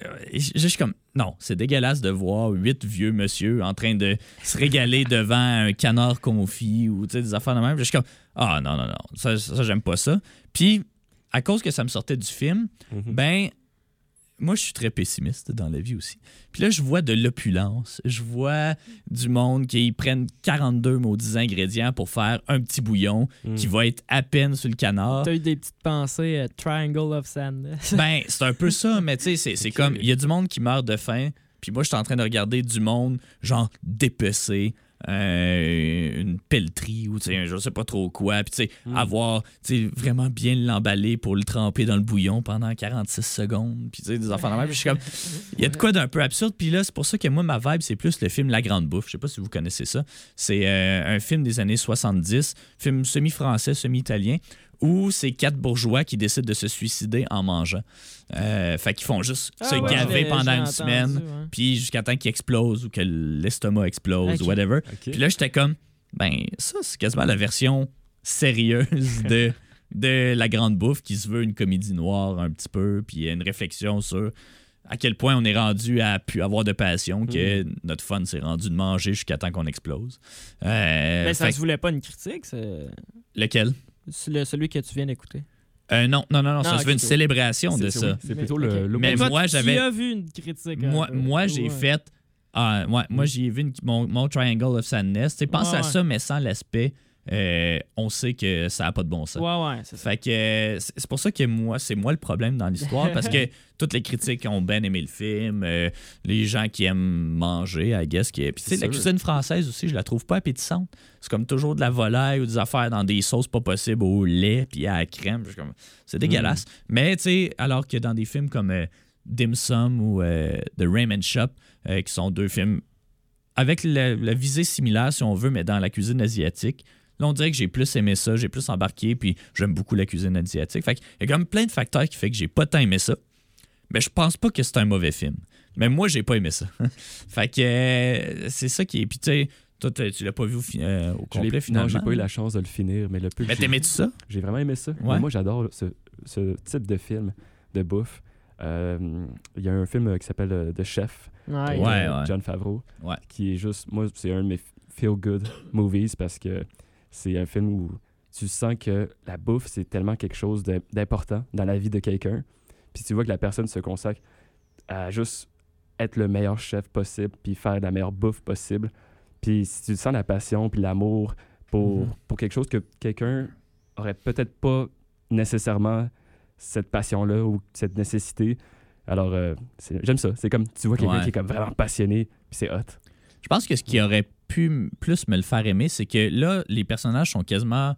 Euh, Je suis comme. Non, c'est dégueulasse de voir huit vieux monsieur en train de se régaler devant un canard confit ou des affaires de même. Je suis comme. Ah, non, non, non. Ça, ça j'aime pas ça. Puis, à cause que ça me sortait du film, Mhm. ben. Moi, je suis très pessimiste dans la vie aussi. Puis là, je vois de l'opulence. Je vois du monde qui prennent 42 maudits ingrédients pour faire un petit bouillon Mm. qui va être à peine sur le canard. T'as eu des petites pensées euh, Triangle of Sand. Ben, c'est un peu ça, mais tu sais, c'est- comme, il y a du monde qui meurt de faim, puis moi, je suis en train de regarder du monde, genre, dépecé, euh, une pelleterie ou, je sais pas trop quoi, puis Mm. avoir, vraiment bien l'emballer pour le tremper dans le bouillon pendant 46 secondes, puis tu sais, des enfants de même, je suis comme, il y a de quoi d'un peu absurde, puis là, c'est pour ça que moi, ma vibe, c'est plus le film La Grande Bouffe, je sais pas si vous connaissez ça, c'est euh, un film des années 70, film semi-français, semi-italien, où c'est quatre bourgeois qui décident de se suicider en mangeant. Euh, fait qu'ils font juste Ah se ouais, gaver pendant une semaine, ouais. puis jusqu'à temps qu'ils explosent ou que l'estomac explose ou whatever. Puis là, j'étais comme, ben, ça, c'est quasiment la version sérieuse de, de La Grande Bouffe qui se veut une comédie noire un petit peu, puis il y a une réflexion sur à quel point on est rendu à avoir de passion, que Hmm. notre fun s'est rendu de manger jusqu'à temps qu'on explose. Euh, Mais ça fait se voulait pas une critique, c'est que- lequel? Le- celui que tu viens d'écouter. Euh, non, non, non, non, Non, ça se ok, fait une célébration de C'est- ça. oui, C'est plutôt le. l'opposé. Mais toi, moi, tu j'avais- as vu une critique. Moi, j'ai Ouais. fait. Ah, ouais, moi, j'ai vu une- mon, mon Triangle of Sadness. Tu sais, pense Ouais, à ouais. ça, mais sans l'aspect. Euh, on sait que ça n'a pas de bon sens. Ouais, ouais, c'est ça. Fait que euh, c'est pour ça que moi, c'est moi le problème dans l'histoire parce que toutes les critiques ont bien aimé le film, euh, les gens qui aiment manger, I guess. Qui... Puis tu sais, la cuisine française aussi, je la trouve pas appétissante. C'est comme toujours de la volaille ou des affaires dans des sauces pas possibles au lait puis à la crème. Comme, C'est dégueulasse. Mais tu sais, alors que dans des films comme euh, Dim Sum ou The Raymond Shop, qui sont deux films avec la, la visée similaire, si on veut, mais dans la cuisine asiatique. Là, on dirait que j'ai plus aimé ça, j'ai plus embarqué, puis j'aime beaucoup la cuisine asiatique. Fait qu'il y a quand même plein de facteurs qui fait que j'ai pas tant aimé ça. Mais je pense pas que c'est un mauvais film. Mais moi, j'ai pas aimé ça. fait que euh, c'est ça qui est. Puis tu sais, toi, tu l'as pas vu au, fi- euh, au Je l'ai- complet finalement. Non, j'ai pas eu la chance de le finir, mais le peu Mais t'aimais-tu ça? J'ai vraiment aimé ça. Ouais. Moi, j'adore ce, ce type de film de bouffe. Euh, Il y a un film qui s'appelle euh, The Chef Ouais, de Ouais, euh, ouais. John Favreau, Ouais. qui est juste, moi, c'est un de mes feel-good movies parce que c'est un film où tu sens que la bouffe, c'est tellement quelque chose d'important dans la vie de quelqu'un. Puis tu vois que la personne se consacre à juste être le meilleur chef possible, puis faire la meilleure bouffe possible. Puis si tu sens la passion, puis l'amour pour, Mhm. pour quelque chose que quelqu'un aurait peut-être pas nécessairement cette passion-là ou cette nécessité. Alors, euh, j'aime ça. C'est comme, tu vois quelqu'un Ouais. qui est comme vraiment passionné, puis c'est hot. Je pense que ce qui aurait pu plus me le faire aimer, c'est que là, les personnages sont quasiment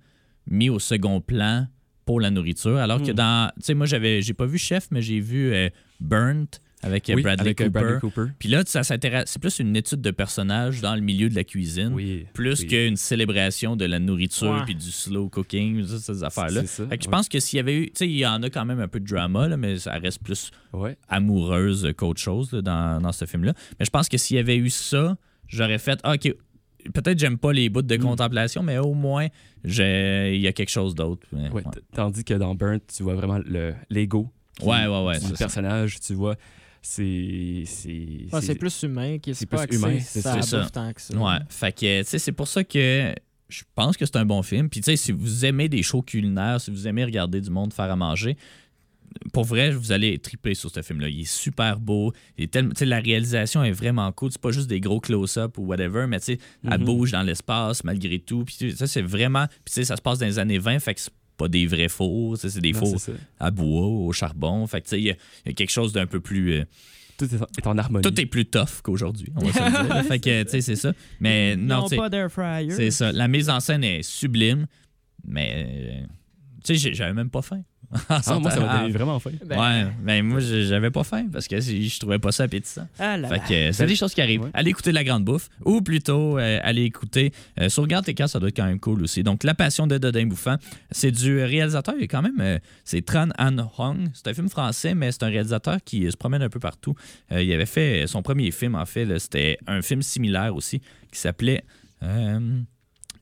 mis au second plan pour la nourriture. Alors que Hmm. dans. Tu sais, moi, j'avais, j'ai pas vu Chef, mais j'ai vu euh, Burnt avec euh, Oui, Bradley, avec, euh, Cooper. Bradley Cooper. Puis là, ça s'intéresse. C'est plus une étude de personnages dans le milieu de la cuisine. Oui. Plus oui. qu'une célébration de la nourriture puis du slow cooking, ça, ces affaires-là. C'est ça. Fait que je pense que s'il y avait eu. Tu sais, il y en a quand même un peu de drama, là, mais ça reste plus Ouais. amoureuse qu'autre chose là, dans, dans ce film-là. Mais je pense que s'il y avait eu ça, j'aurais fait ah, OK, peut-être j'aime pas les bouts de Mm. contemplation, mais au moins, il y a quelque chose d'autre. Ouais, ouais. Tandis que dans Burnt, tu vois vraiment le l'ego qui- Ouais, ouais, ouais, du c'est ça. personnage. Tu vois, c'est. C'est Ouais, c'est plus humain qui est, c'est pas plus humain, c'est ça. bouffe tant que ça. Ouais, fait que, tu sais, c'est pour ça que je pense que c'est un bon film. Puis, tu sais, si vous aimez des shows culinaires, si vous aimez regarder du monde faire à manger, pour vrai, vous allez triper sur ce film-là. Il est super beau. Il est tellement- la réalisation est vraiment cool. C'est pas juste des gros close-up ou whatever, mais tu sais, elle Mhm. bouge dans l'espace malgré tout. Puis, ça, c'est vraiment. Puis, tu sais, ça se passe dans les années 20, fait que c'est pas des vrais fours. C'est des Non, fours à bois, au charbon. Fait que, tu sais, il y, a- il y a quelque chose d'un peu plus. euh, Tout est en, harmonie. tout est plus tough qu'aujourd'hui, on va se le dire. Fait que, tu sais, c'est ça. Mais non, pas d'air fryer. C'est ça. La mise en scène est sublime, mais euh, tu sais, j'avais même pas faim. Ah, moi, ça m'a Ah, donné vraiment faim. Ben, ouais, mais moi, j'avais pas faim parce que je trouvais pas ça appétissant. Ah là Fait que c'est des choses qui arrivent. Ouais. Allez écouter La Grande Bouffe ou plutôt euh, allez écouter euh, Sauvegarde tes cas, ça doit être quand même cool aussi. Donc, La Passion de Dodin Bouffant, c'est du réalisateur, il est quand même, euh, c'est Tran Han Hong. C'est un film français, mais c'est un réalisateur qui euh, se promène un peu partout. Euh, il avait fait son premier film, en fait, c'était un film similaire aussi qui s'appelait. euh,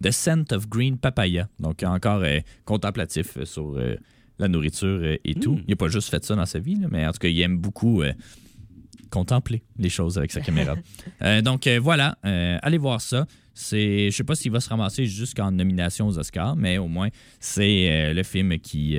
The Scent of Green Papaya. Donc, encore euh, contemplatif sur euh, la nourriture euh, et tout. Mm. Il n'a pas juste fait ça dans sa vie, là, mais en tout cas, il aime beaucoup euh, contempler les choses avec sa caméra. Euh, donc, euh, voilà, allez voir ça. C'est, je sais pas s'il va se ramasser jusqu'en nomination aux Oscars, mais au moins, c'est le film qui,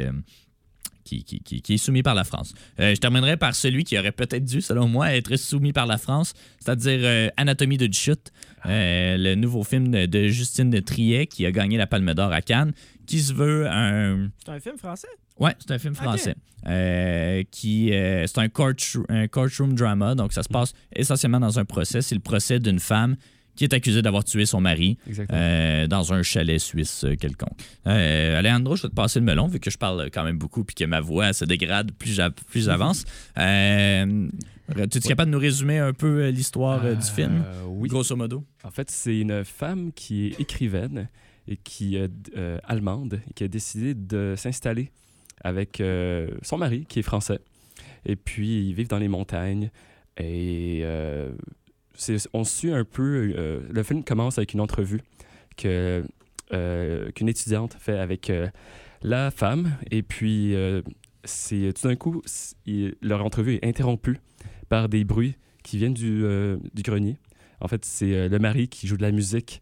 qui, qui, qui- qui est soumis par la France. Je terminerai par celui qui aurait peut-être dû, selon moi, être soumis par la France, c'est-à-dire Anatomie de chute, le nouveau film de, de Justine de Triet qui a gagné la Palme d'Or à Cannes, qui se veut un, C'est un film français? Ouais, c'est un film français. Euh, qui, euh, c'est un, courtro- un courtroom drama, donc ça se passe essentiellement dans un procès. C'est le procès d'une femme qui est accusée d'avoir tué son mari euh, dans un chalet suisse euh, quelconque. Alejandro, je vais te passer le melon, vu que je parle quand même beaucoup puis que ma voix se dégrade plus plus j'avance. Tu es capable de nous résumer un peu l'histoire du film, oui. grosso modo? En fait, c'est une femme qui est écrivaine et qui est allemande et qui a décidé de s'installer avec euh, son mari qui est français. Et puis, ils vivent dans les montagnes. Et euh, on suit un peu. euh, le film commence avec une entrevue qu'une étudiante fait avec la femme. Et puis, c'est tout d'un coup, leur entrevue est interrompue par des bruits qui viennent du, du grenier. En fait, c'est le mari qui joue de la musique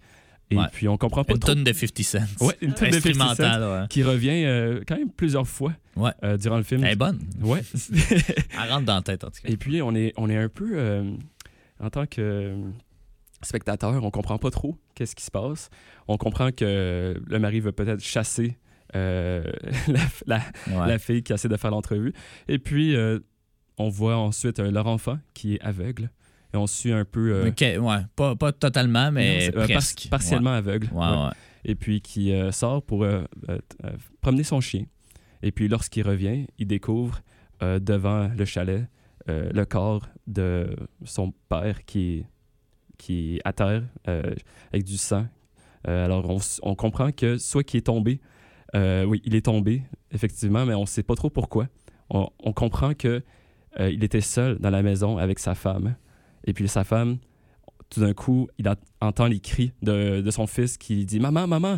Et Ouais. puis, on comprend pas Une trop. tonne de 50 Cent. Ouais, une tonne de 50 Cent ouais. qui revient euh, quand même plusieurs fois Ouais. euh, durant le film. Elle est bonne. Ouais. Elle rentre dans la tête, en tout cas. Et puis, on est, on est un peu, euh, en tant que spectateur, on comprend pas trop qu'est-ce qui se passe. On comprend que le mari veut peut-être chasser la, la- fille qui essaie de faire l'entrevue. Et puis, on voit ensuite leur enfant qui est aveugle. Et on suit un peu... euh, Ok, ouais. Pas, pas totalement, mais non, c'est, par- presque. partiellement aveugle. Ouais. Ouais. Et puis, qui euh, sort pour euh, euh, promener son chien. Et puis, lorsqu'il revient, il découvre devant le chalet le corps de son père qui est, qui est à terre avec du sang. Alors, on, on comprend que soit qu'il est tombé, oui, il est tombé, effectivement, mais on ne sait pas trop pourquoi. On, on comprend que euh, il était seul dans la maison avec sa femme. Et puis, sa femme, tout d'un coup, il entend les cris de, de son fils qui dit Maman, maman,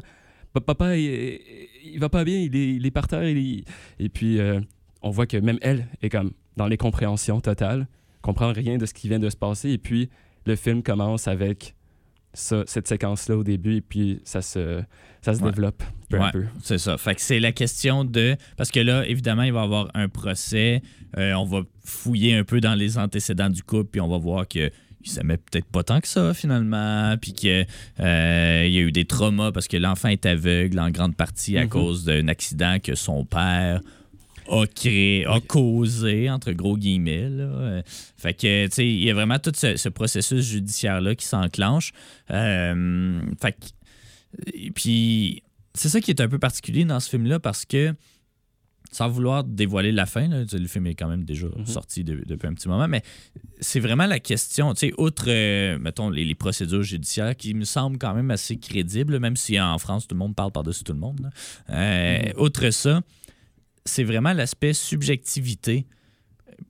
pa- papa, il, il va pas bien, il est, il par terre. Et puis, euh, on voit que même elle est comme dans les compréhensions totales, comprend rien de ce qui vient de se passer. Et puis, le film commence avec ça, cette séquence-là au début, et puis ça se, ça se Ouais. développe peu Ouais. à peu. C'est ça. Fait que c'est la question de. Parce que là, évidemment, il va y avoir un procès. Euh, on va fouiller un peu dans les antécédents du couple, puis on va voir que. Il s'aimait peut-être pas tant que ça, finalement, puis qu'il y a eu des traumas parce que l'enfant est aveugle en grande partie à Mhm. cause d'un accident que son père a créé, a causé, entre gros guillemets. Là. Euh, Fait que, tu sais, il y a vraiment tout ce, ce processus judiciaire-là qui s'enclenche. Euh, fait que- puis, c'est ça qui est un peu particulier dans ce film-là parce que, sans vouloir dévoiler la fin, là, le film est quand même déjà Mhm. sorti de- depuis un petit moment, mais c'est vraiment la question, tu sais, outre, euh, mettons, les, les procédures judiciaires qui me semblent quand même assez crédibles, même si en France, tout le monde parle par-dessus tout le monde. là. Euh, Outre ça, c'est vraiment l'aspect subjectivité.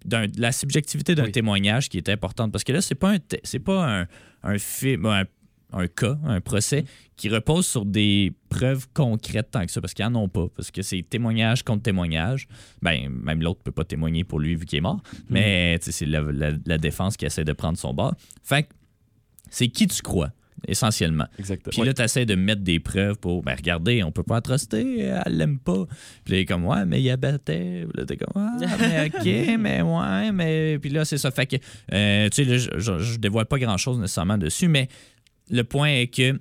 de la subjectivité d'un Oui. témoignage qui est importante. Parce que là c'est pas un c'est pas un, un film un, un cas un procès qui repose sur des preuves concrètes tant que ça parce qu'ils en ont pas. Parce que c'est témoignage contre témoignage. Ben même l'autre peut pas témoigner pour lui vu qu'il est mort. Mais tu sais, c'est la, la- la défense qui essaie de prendre son bord. Fait c'est qui tu crois? Essentiellement Exactement. puis là, tu essaies de mettre des preuves pour. Ben, regardez, on peut pas truster, elle l'aime pas. Puis là, il est comme, ouais, mais il abattait. Puis là, t'es comme, ah, mais ok, mais ouais, mais. Puis là, c'est ça. Fait que, euh, tu sais, je, je, je dévoile pas grand-chose nécessairement dessus, mais le point est que.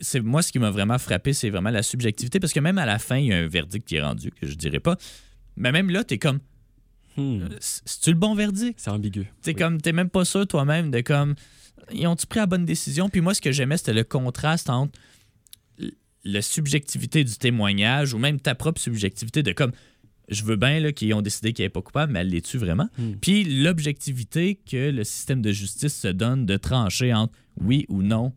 C'est moi ce qui m'a vraiment frappé, c'est vraiment la subjectivité parce que même à la fin, il y a un verdict qui est rendu que je dirais pas. Mais même là, t'es comme, Hmm. c'est-tu le bon verdict? C'est ambigu. T'es Oui. comme, t'es même pas sûr toi-même de comme, ils ont-tu pris la bonne décision? Puis moi, ce que j'aimais, c'était le contraste entre la subjectivité du témoignage ou même ta propre subjectivité de comme, je veux bien qu'ils ont décidé qu'il n'est pas coupable, mais elle l'est-tu vraiment? Hmm. Puis l'objectivité que le système de justice se donne de trancher entre oui ou non,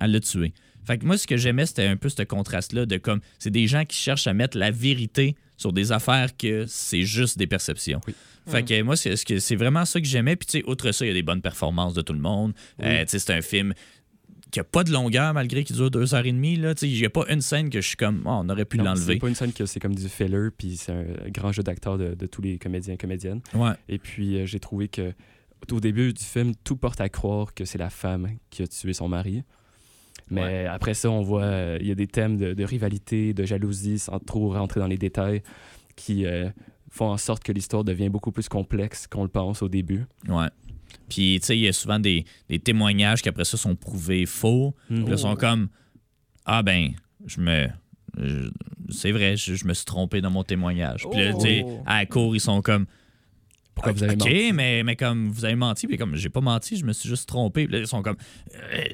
elle l'a tué. Fait que moi, ce que j'aimais, c'était un peu ce contraste-là de comme, c'est des gens qui cherchent à mettre la vérité sur des affaires que c'est juste des perceptions. Oui. Fait que moi, c'est ce que- c'est vraiment ça que j'aimais. Puis, tu sais, outre ça, il y a des bonnes performances de tout le monde. Euh, tu sais, c'est un film qui a pas de longueur malgré qu'il dure deux heures et demie. Là. Tu sais, Il n'y a pas une scène que je suis comme, oh, on aurait pu l'enlever. C'est pas une scène que c'est comme du filler, puis c'est un grand jeu d'acteur de, de tous les comédiens et comédiennes. Ouais. Et puis, euh, j'ai trouvé que au début du film, tout porte à croire que c'est la femme qui a tué son mari. Mais après ça, on voit, euh, il y a des thèmes de, de rivalité, de jalousie, sans trop rentrer dans les détails, qui euh, font en sorte que l'histoire devient beaucoup plus complexe qu'on le pense au début. Ouais. Puis, tu sais, il y a souvent des, des témoignages qui, après ça, sont prouvés faux. Puis là, sont comme, ah ben, je me. C'est vrai, je, je me suis trompé dans mon témoignage. Puis là, tu sais, Oh. à la cour, ils sont comme, Pourquoi vous avez OK, menti? mais, mais comme vous avez menti, puis comme j'ai pas menti, je me suis juste trompé. Puis là, ils sont comme, euh,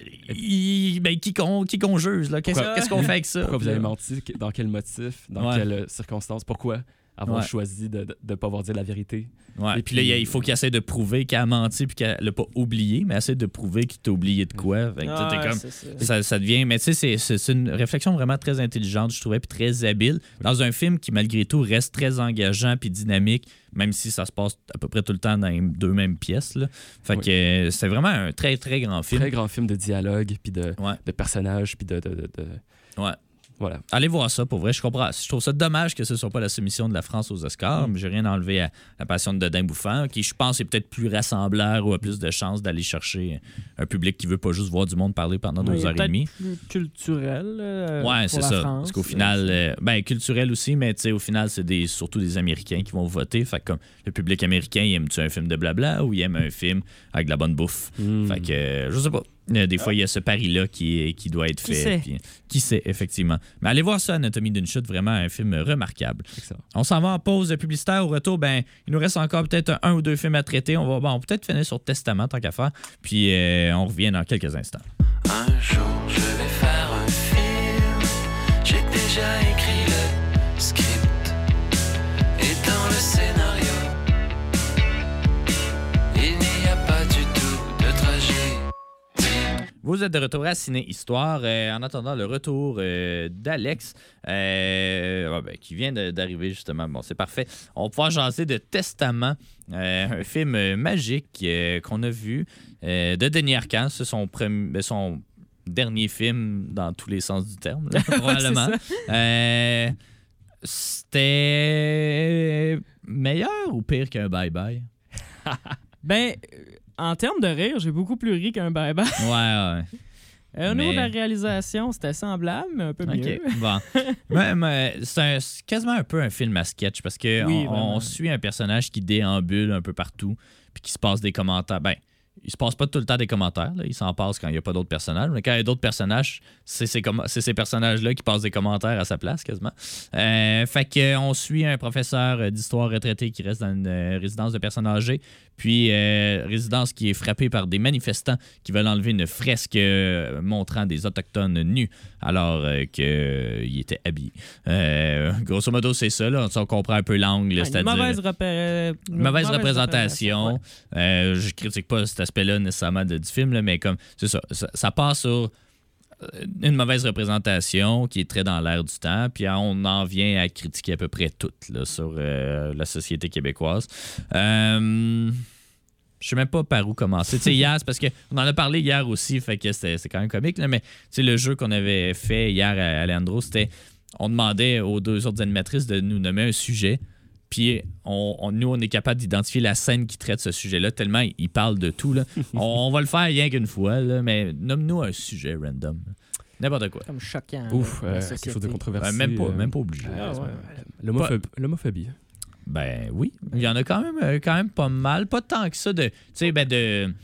ben, qui qu'on qui qu'on juge, là? Qu'est-ce qu'on fait avec ça? Pourquoi vous avez menti? Dans quel motif? Dans Ouais. quelles circonstances? Pourquoi? Avoir Ouais. choisi de ne pas avoir dit la vérité? Ouais, Et puis là, il faut qu'il essaie de prouver qu'il a menti puis qu'elle l'a pas oublié, mais essaie de prouver qu'il t'a oublié de quoi. Fait que, tu sais, t'es comme, c'est ça. ça, ça devient. Mais tu sais, c'est- c'est c'est une réflexion vraiment très intelligente, je trouvais, puis très habile, dans un film qui, malgré tout, reste très engageant puis dynamique, même si ça se passe à peu près tout le temps dans les deux mêmes pièces. Là. Fait Oui. que c'est vraiment un très, très grand film. Très grand film de dialogue, puis de, Ouais. de personnages, puis de, de, de- de- Ouais. Voilà. Allez voir ça, pour vrai. Je comprends. Je trouve ça dommage que ce soit pas la soumission de la France aux Oscars, mais j'ai rien enlevé à la passion de Dodin Bouffant, qui, je pense, est peut-être plus rassembleur ou a plus de chances d'aller chercher un public qui veut pas juste voir du monde parler pendant deux heures et peut-être demie. plus culturel. euh, Ouais, c'est ça. France. Parce qu'au final, euh, ben, culturel aussi, mais tu sais, au final, c'est des, surtout des Américains qui vont voter. Fait que comme le public américain, il aime-tu un film de blabla ou il aime un film avec de la bonne bouffe? Hmm. Fait que, euh, je sais pas. Euh, Des fois, il y a ce pari-là qui, qui doit être Qui fait. sait? puis, qui sait, effectivement. Mais allez voir ça, Anatomie d'une chute, vraiment un film remarquable. Excellent. On s'en va en pause publicitaire. Au retour, ben, il nous reste encore peut-être un ou deux films à traiter. On va bon, peut-être finir sur Testament, tant qu'à faire. Puis euh, on revient dans quelques instants. Un jour je vais faire un film. J'ai déjà écrit Vous êtes de retour à Ciné Histoire. Euh, en attendant le retour euh, d'Alex, euh, ben, qui vient d'arriver justement. Bon, c'est parfait. On va pouvoir jaser de Testament, un film magique qu'on a vu de Denis Arcand. C'est son, ben, son dernier film dans tous les sens du terme, là, probablement. C'était meilleur ou pire qu'un bye-bye? Ben, en termes de rire, j'ai beaucoup plus ri qu'un bye-bye. Ouais, ouais. Euh, Au niveau de la réalisation, c'était semblable, mais un peu mieux. OK, bon. Mais c'est quasiment un peu un film à sketch parce que Oui, on, vraiment. on suit un personnage qui déambule un peu partout puis qui se passe des commentaires. Ben, il se passe pas tout le temps des commentaires. là. Il s'en passe quand il n'y a pas d'autres personnages. Mais quand il y a d'autres personnages, c'est ces, personnages-là qui passent des commentaires à sa place, quasiment. Euh, fait que, on suit un professeur d'histoire retraité qui reste dans une euh, résidence de personnes âgées. Puis, euh, résidence qui est frappée par des manifestants qui veulent enlever une fresque montrant des Autochtones nus alors euh, qu'ils étaient habillés. Grosso modo, c'est ça. Là. On comprend un peu l'angle, une mauvaise, repré- une mauvaise représentation. ouais. Je critique pas aspect-là nécessairement de- du film, là, mais comme c'est ça, ça, ça passe sur euh, une mauvaise représentation qui est très dans l'air du temps, puis on en vient à critiquer à peu près tout sur euh, la société québécoise. Euh, je sais même pas par où commencer. Tu sais, hier, parce qu'on en a parlé hier aussi, fait que c'était quand même comique, là, mais le jeu qu'on avait fait hier à Alejandro, c'était on demandait aux deux autres animatrices de nous nommer un sujet. Puis on, on- nous, on est capable d'identifier la scène qui traite ce sujet-là, tellement il il parle de tout. Là. on, on va le faire rien qu'une fois, là, mais nomme-nous un sujet random. N'importe quoi. Comme choquant. Ouf, euh, quelque chose de controversé. Même, pas, euh, même pas obligé. Ah, ouais, ouais. l'homophob- L'homophobie. Ben oui. Il y en a quand même, euh, quand même pas mal. Pas tant que ça de. Tu sais, ben de.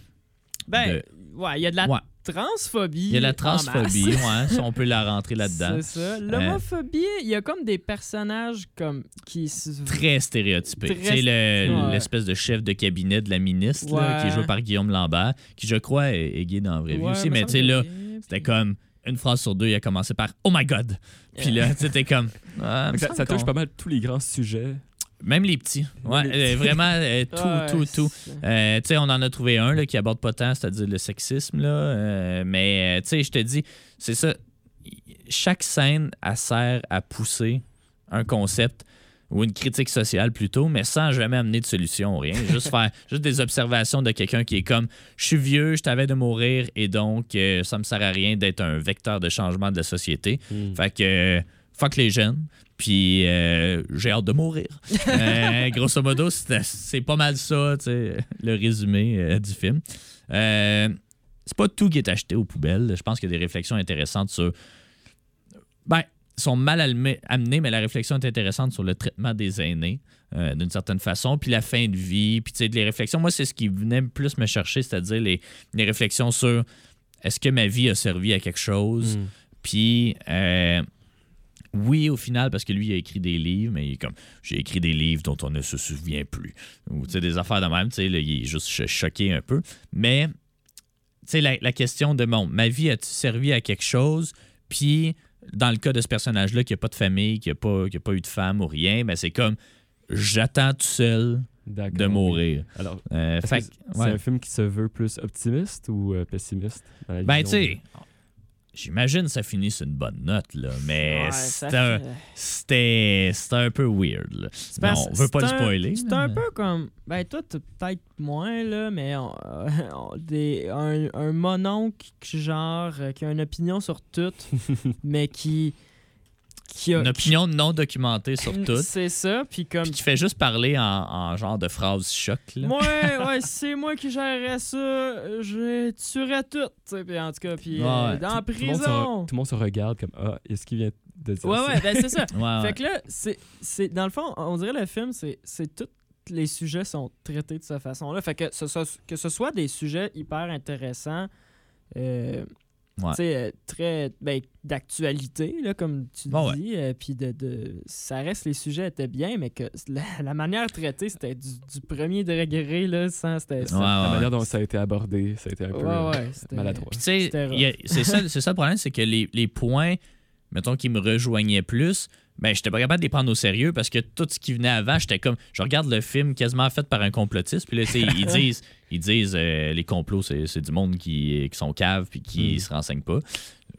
Ben, de- ouais, il y a de la Ouais. Transphobie. Il y a la transphobie, ouais, si on peut la rentrer là-dedans. C'est ça. L'homophobie, il y a comme des personnages comme qui se- Très stéréotypé. Très Tu sais, le- ouais. l'espèce de chef de cabinet de la ministre, là, qui est joué par Guillaume Lambert, qui, je crois, est, est gay dans la vraie vie aussi. Mais tu sais, là, c'était comme une phrase sur deux, il a commencé par Oh my God! Puis là, tu sais, t'es comme. Ah, Ça, ça touche pas mal tous les grands sujets. Même les petits. Ouais, euh, vraiment, euh, tout, Ouais, tout, tout. Euh, tu sais, on en a trouvé un là, qui aborde pas tant, c'est-à-dire le sexisme. Là, mais tu sais, je te dis, c'est ça. Chaque scène, elle sert à pousser un concept ou une critique sociale plutôt, mais sans jamais amener de solution ou rien. Juste faire juste des observations de quelqu'un qui est comme Je suis vieux, je t'avais de mourir et donc euh, ça me sert à rien d'être un vecteur de changement de la société. Fait que euh, fuck les jeunes. Puis euh, j'ai hâte de mourir. Euh, grosso modo, c'est pas mal ça, tu sais, le résumé euh, du film. Euh, c'est pas tout qui est acheté aux poubelles. Je pense qu'il y a des réflexions intéressantes sur. Ben, ils sont mal amenés, mais la réflexion est intéressante sur le traitement des aînés, euh, d'une certaine façon, puis la fin de vie, puis tu sais, les réflexions. Moi, c'est ce qui venait plus me chercher, c'est-à-dire les, les réflexions sur est-ce que ma vie a servi à quelque chose, Mm. puis. Oui, au final, parce que lui, il a écrit des livres, mais il est comme j'ai écrit des livres dont on ne se souvient plus. Ou tu sais, des affaires de même, tu sais, là, il est juste cho- choqué un peu. Mais, tu sais, la, la question de bon, ma vie a-t-il servi à quelque chose? Puis, dans le cas de ce personnage-là, qui n'a pas de famille, qui n'a pas, qui a pas eu de femme ou rien, ben c'est comme j'attends tout seul de mourir. Alors, Euh, c'est ouais. un film qui se veut plus optimiste ou euh, pessimiste? dans la Ben, tu sais, j'imagine que ça finit sur une bonne note, là, mais Ouais, c'était un- fait- peu weird. Là. Parce- on veut pas le spoiler. C'est un mais- peu comme. Ben, toi, peut-être moins, là, mais on- on- des, un, un mononcle, genre, euh, qui a une opinion sur tout, mais qui. Qui a. Une opinion non documentée sur tout. C'est ça, puis comme. Puis qui fait juste parler en, en genre de phrase choc. Là. Ouais, ouais, c'est moi qui gérerais ça, je tuerais tout. Puis en tout cas, puis euh, Ouais. dans Tout le, monde se, prison. tout le monde se regarde comme Ah, est-ce qu'il vient de dire Ouais, ça? ouais, ben c'est ça. Ouais, ouais. Fait que là, c'est, c'est, dans le fond, on dirait le film, c'est, c'est tous les sujets sont traités de cette façon-là. Fait que ce, soit- que ce soit des sujets hyper intéressants, euh, Ouais. euh, très ben, d'actualité, là, comme tu Bon, ouais. dis, euh, puis de, de, ça reste, les sujets étaient bien, mais que la, la manière traitée, c'était du, du premier degré, là, sans, c'était, ça- Ouais, La ouais. manière dont ça a été abordé, ça a été un peu Ouais, euh, maladroit. C'est ça, c'est ça le problème, c'est que les, les points, mettons, qui me rejoignaient plus, ben, j'étais pas capable de les prendre au sérieux parce que tout ce qui venait avant, j'étais comme. Je regarde le film quasiment fait par un complotiste, puis là, tu sais, ils disent, ils disent euh, les complots, c'est c'est du monde qui, qui sont caves puis qui Mm. se renseignent pas.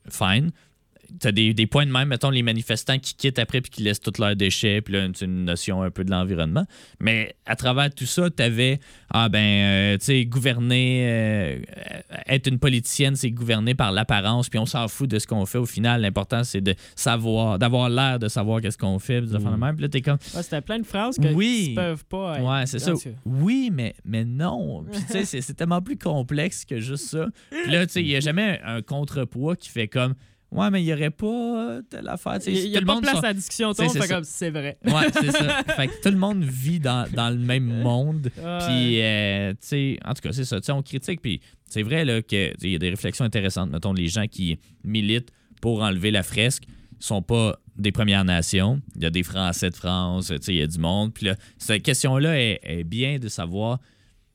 Fine. T'as des, des points de même, mettons, les manifestants qui quittent après puis qui laissent tous leurs déchets, puis là, c'est une notion un peu de l'environnement. Mais à travers tout ça, t'avais, ah ben, euh, tu sais, gouverner, euh, être une politicienne, c'est gouverner par l'apparence, puis on s'en fout de ce qu'on fait. Au final, l'important, c'est de savoir, d'avoir l'air de savoir qu'est-ce qu'on fait, puis de Mm. même. Puis là, t'es comme, Ouais, c'était plein de phrases que Oui. qui peuvent pas être- Ouais, c'est ça. Oui, mais, mais non. Puis, tu sais, c'est- c'est tellement plus complexe que juste ça. Puis là, tu sais, il n'y a jamais un, un contrepoids qui fait comme Ouais, mais il n'y aurait pas telle affaire. Il n'y a le pas de place sont- à la discussion, tout C'est- le monde fait comme c'est vrai. Ouais, c'est ça. Fait que tout le monde vit dans, dans le même monde. Puis, euh, tu sais, en tout cas, c'est ça. Tu sais, on critique. Puis, c'est vrai là, qu'il y a des réflexions intéressantes. Mettons, les gens qui militent pour enlever la fresque sont pas des Premières Nations. Il y a des Français de France. Tu sais, il y a du monde. Puis là, cette question-là est, est bien de savoir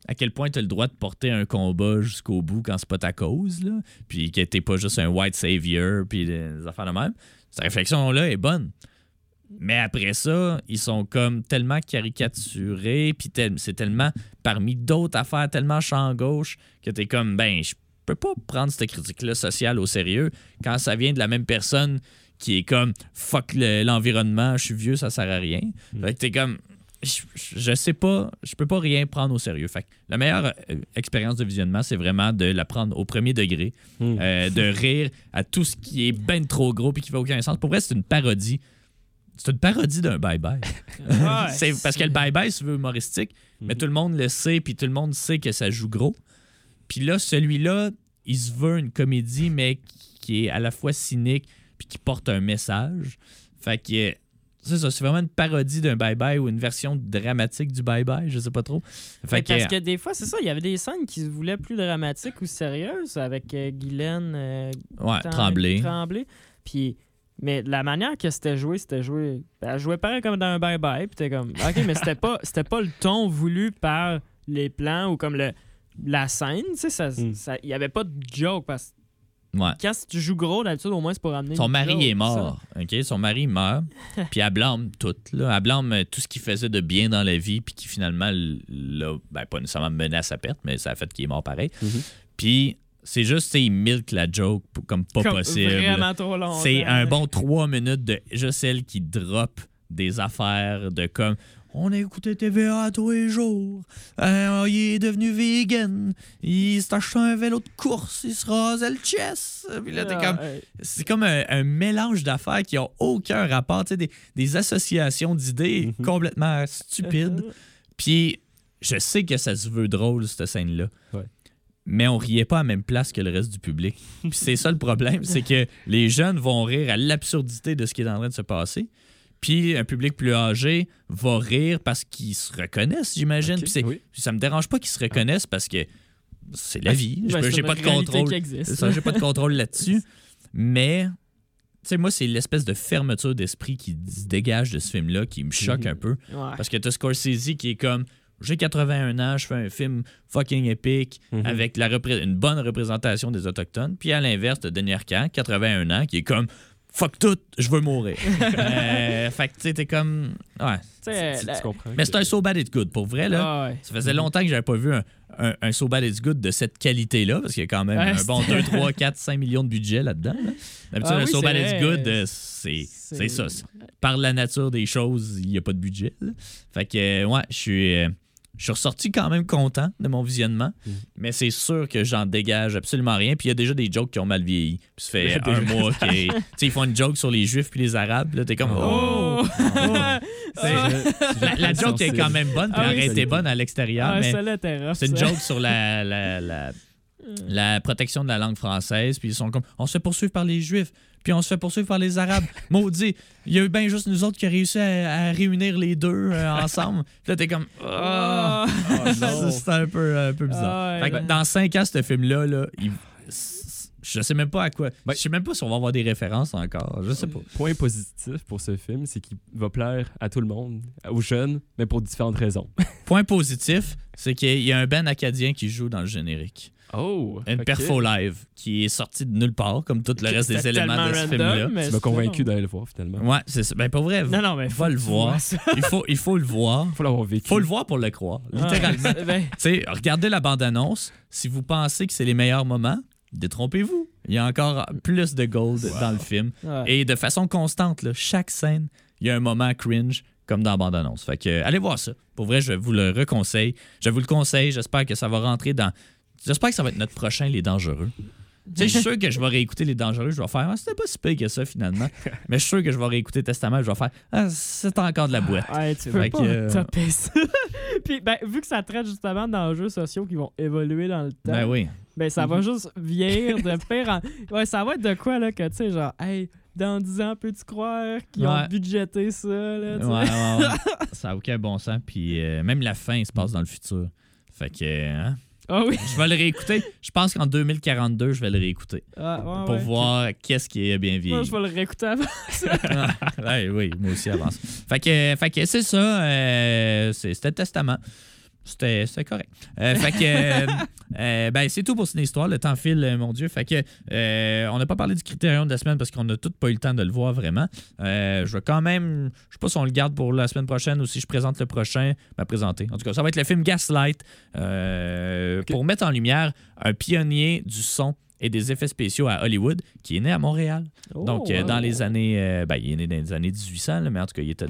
à quel point tu as le droit de porter un combat jusqu'au bout quand c'est pas ta cause, là. Puis que t'es pas juste un white savior, puis des affaires de même. Cette réflexion-là est bonne. Mais après ça, ils sont comme tellement caricaturés, puis tel- c'est tellement parmi d'autres affaires, tellement champ gauche, que t'es comme, ben, je peux pas prendre cette critique-là sociale au sérieux quand ça vient de la même personne qui est comme, fuck le- l'environnement, je suis vieux, ça sert à rien. Fait que t'es comme, je, je sais pas, je peux pas rien prendre au sérieux. Fait que la meilleure euh, expérience de visionnement, c'est vraiment de la prendre au premier degré, Mm. euh, de rire à tout ce qui est ben trop gros puis qui fait aucun sens. Pour vrai, c'est une parodie. C'est une parodie d'un bye-bye. Ouais, C'est parce que le bye-bye, se veut humoristique, mais Mhm. tout le monde le sait, puis tout le monde sait que ça joue gros. Puis là, celui-là, il se veut une comédie, mais qui est à la fois cynique puis qui porte un message. Fait que c'est ça, c'est vraiment une parodie d'un bye-bye ou une version dramatique du bye-bye, je sais pas trop. Fait que, parce que des fois, c'est ça, il y avait des scènes qui se voulaient plus dramatiques ou sérieuses avec euh, Guylaine euh, ouais. Tremblay. Puis, mais la manière que c'était joué, c'était joué. ben, Elle jouait pareil comme dans un bye-bye. Puis t'es comme, OK, mais c'était pas, c'était pas le ton voulu par les plans ou comme le, la scène. Tu sais, ça- Mm. ça- il y avait pas de joke parce que Ouais. quand tu joues gros, d'habitude, au moins, c'est pour amener. Son mari est mort, OK? Son mari meurt, puis elle blâme tout, là. Elle blâme euh, tout ce qu'il faisait de bien dans la vie, puis qui finalement l'a, ben, pas nécessairement mené à sa perte, mais ça a fait qu'il est mort pareil. Mhm. Puis c'est juste, tu sais, il milk la joke pour- comme pas Comme possible. Vraiment trop long. C'est un bon trois minutes de juste elle qui drop des affaires de comme on a écouté TVA tous les jours. Il est devenu vegan. Il s'est acheté un vélo de course. Il se rasait le chest. Puis là, t'es comme. C'est comme un, un mélange d'affaires qui ont aucun rapport. Tu sais, des, des associations d'idées Mhm. complètement stupides. Puis je sais que ça se veut drôle, cette scène-là. Ouais. Mais on riait pas à la même place que le reste du public. Puis c'est ça le problème, c'est que les jeunes vont rire à l'absurdité de ce qui est en train de se passer. Puis un public plus âgé va rire parce qu'ils se reconnaissent, j'imagine. Ok, Puis c'est- oui. puis ça me dérange pas qu'ils se reconnaissent parce que c'est la vie. Je Ben, J'ai pas de contrôle. j'ai pas de là-dessus. Mais, tu sais, moi, c'est l'espèce de fermeture d'esprit qui se dégage de ce film-là qui me choque Mhm. un peu. Ouais. Parce que t'as Scorsese qui est comme j'ai 81 ans, je fais un film fucking épique Mhm. avec la une bonne représentation des Autochtones. Puis à l'inverse, t'as Denis Arcand, 81 ans, qui est comme fuck tout, je veux mourir. Euh, fait que tu sais, t'es comme. Ouais. Tu sais, Tu, la- tu comprends. Mais c'est un So Bad It's Good. Pour vrai, là, Ah ouais. ça faisait longtemps que j'avais pas vu un, un, un So Bad It's Good de cette qualité-là, parce qu'il y a quand même Ouais, un bon 2, 3, 4, 5 millions de budget là-dedans. là. D'habitude, Ah un oui, So Bad It's vrai. Good, euh, c'est c'est ça. Par la nature des choses, il n'y a pas de budget. là. Fait que, euh, ouais, je suis. Je suis ressorti quand même content de mon visionnement, Mm. mais c'est sûr que j'en dégage absolument rien. Puis il y a déjà des jokes qui ont mal vieilli. Puis ça fait un mois qu'ils ils font une joke sur les Juifs puis les Arabes. Là, t'es comme, oh! Oh! C'est- la, la joke est quand même bonne, puis Ah elle oui, bonne à l'extérieur, Ah, mais c'est une joke sur la, la, la, la protection de la langue française. Puis ils sont comme, on se poursuivre par les Juifs, puis on se fait poursuivre par les Arabes. Maudit, il y a eu bien juste nous autres qui a réussi à, à réunir les deux euh, ensemble. Puis là, t'es comme, ah! Ah. Ça, c'est un peu, un peu bizarre. Ah Fait que ben- dans 5 ans, ce film-là, là, il- je sais même pas à quoi. Ben- je sais même pas si on va avoir des références encore. Je sais pas. Point positif pour ce film, c'est qu'il va plaire à tout le monde, aux jeunes, mais pour différentes raisons. Point positif, c'est qu'il y a un band acadien qui joue dans le générique. Oh! Une perfo live qui est sortie de nulle part, comme tout le reste des éléments de ce film-là. Tu m'as convaincu d'aller le voir, finalement. Ouais, c'est ça. Ben, pas vrai. Non, non, mais va le voir. Il faut, il faut le voir. Faut l'avoir vécu. faut le voir pour le croire, littéralement. Ah, ben, Tu sais, regardez la bande-annonce. Si vous pensez que c'est les meilleurs moments, détrompez-vous. Il y a encore plus de gold dans le film. ouais. Et de façon constante, là, chaque scène, il y a un moment cringe comme dans la bande-annonce. Fait que, euh, allez voir ça. Pour vrai, je vous le reconseille. Je vous le conseille. J'espère que ça va rentrer dans. J'espère que ça va être notre prochain Les Dangereux. Tu sais, je suis sûr que je vais réécouter Les Dangereux. Je vais faire. Ah, c'était pas si pire que ça, finalement. Mais je suis sûr que je vais réécouter Testament. Je vais faire. Ah, c'est encore de la boîte. Ouais, tu pas que, euh, ça. Puis, ben, vu que ça traite justement d'enjeux sociaux qui vont évoluer dans le temps, Ben oui. ben, ça va juste vieillir de pire en... Ouais, ça va être de quoi, là, que, tu sais, genre, hey, dans 10 ans, peux-tu croire qu'ils Ouais. ont budgété ça, là, tu sais? Ouais, ouais, ouais. ça n'a aucun bon sens. Puis euh, même la fin se passe dans le futur. Fait que. hein, Ah oui. Je vais le réécouter. Je pense qu'en 2042, je vais le réécouter. Ah, ouais, pour ouais. voir qu'est-ce qui est bien vieilli. Moi, je vais le réécouter avant. ouais, oui, moi aussi avance. Fait que, fait que c'est ça. euh, c'est- c'était le testament. C'était correct. Euh, fait que, euh, euh, ben, c'est tout pour cette histoire. Le temps file, mon Dieu. Fait que, euh, on n'a pas parlé du critérium de la semaine parce qu'on n'a tout pas eu le temps de le voir vraiment. Je vais quand même, je sais pas si on le garde pour la semaine prochaine ou si je présente le prochain, ben, présenter. En tout cas, ça va être le film Gaslight pour mettre en lumière un pionnier du son et des effets spéciaux à Hollywood qui est né à Montréal. Donc, Oh, euh, wow. dans les années. euh, ben, il est né dans les années 1800, là, mais en tout cas, il était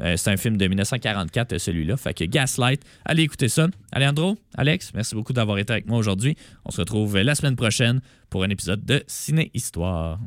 euh, c'est un film de 1944, euh, celui-là. Fait que Gaslight, allez écouter ça. Alejandro, Alex, merci beaucoup d'avoir été avec moi aujourd'hui. On se retrouve euh, la semaine prochaine pour un épisode de Ciné Histoire.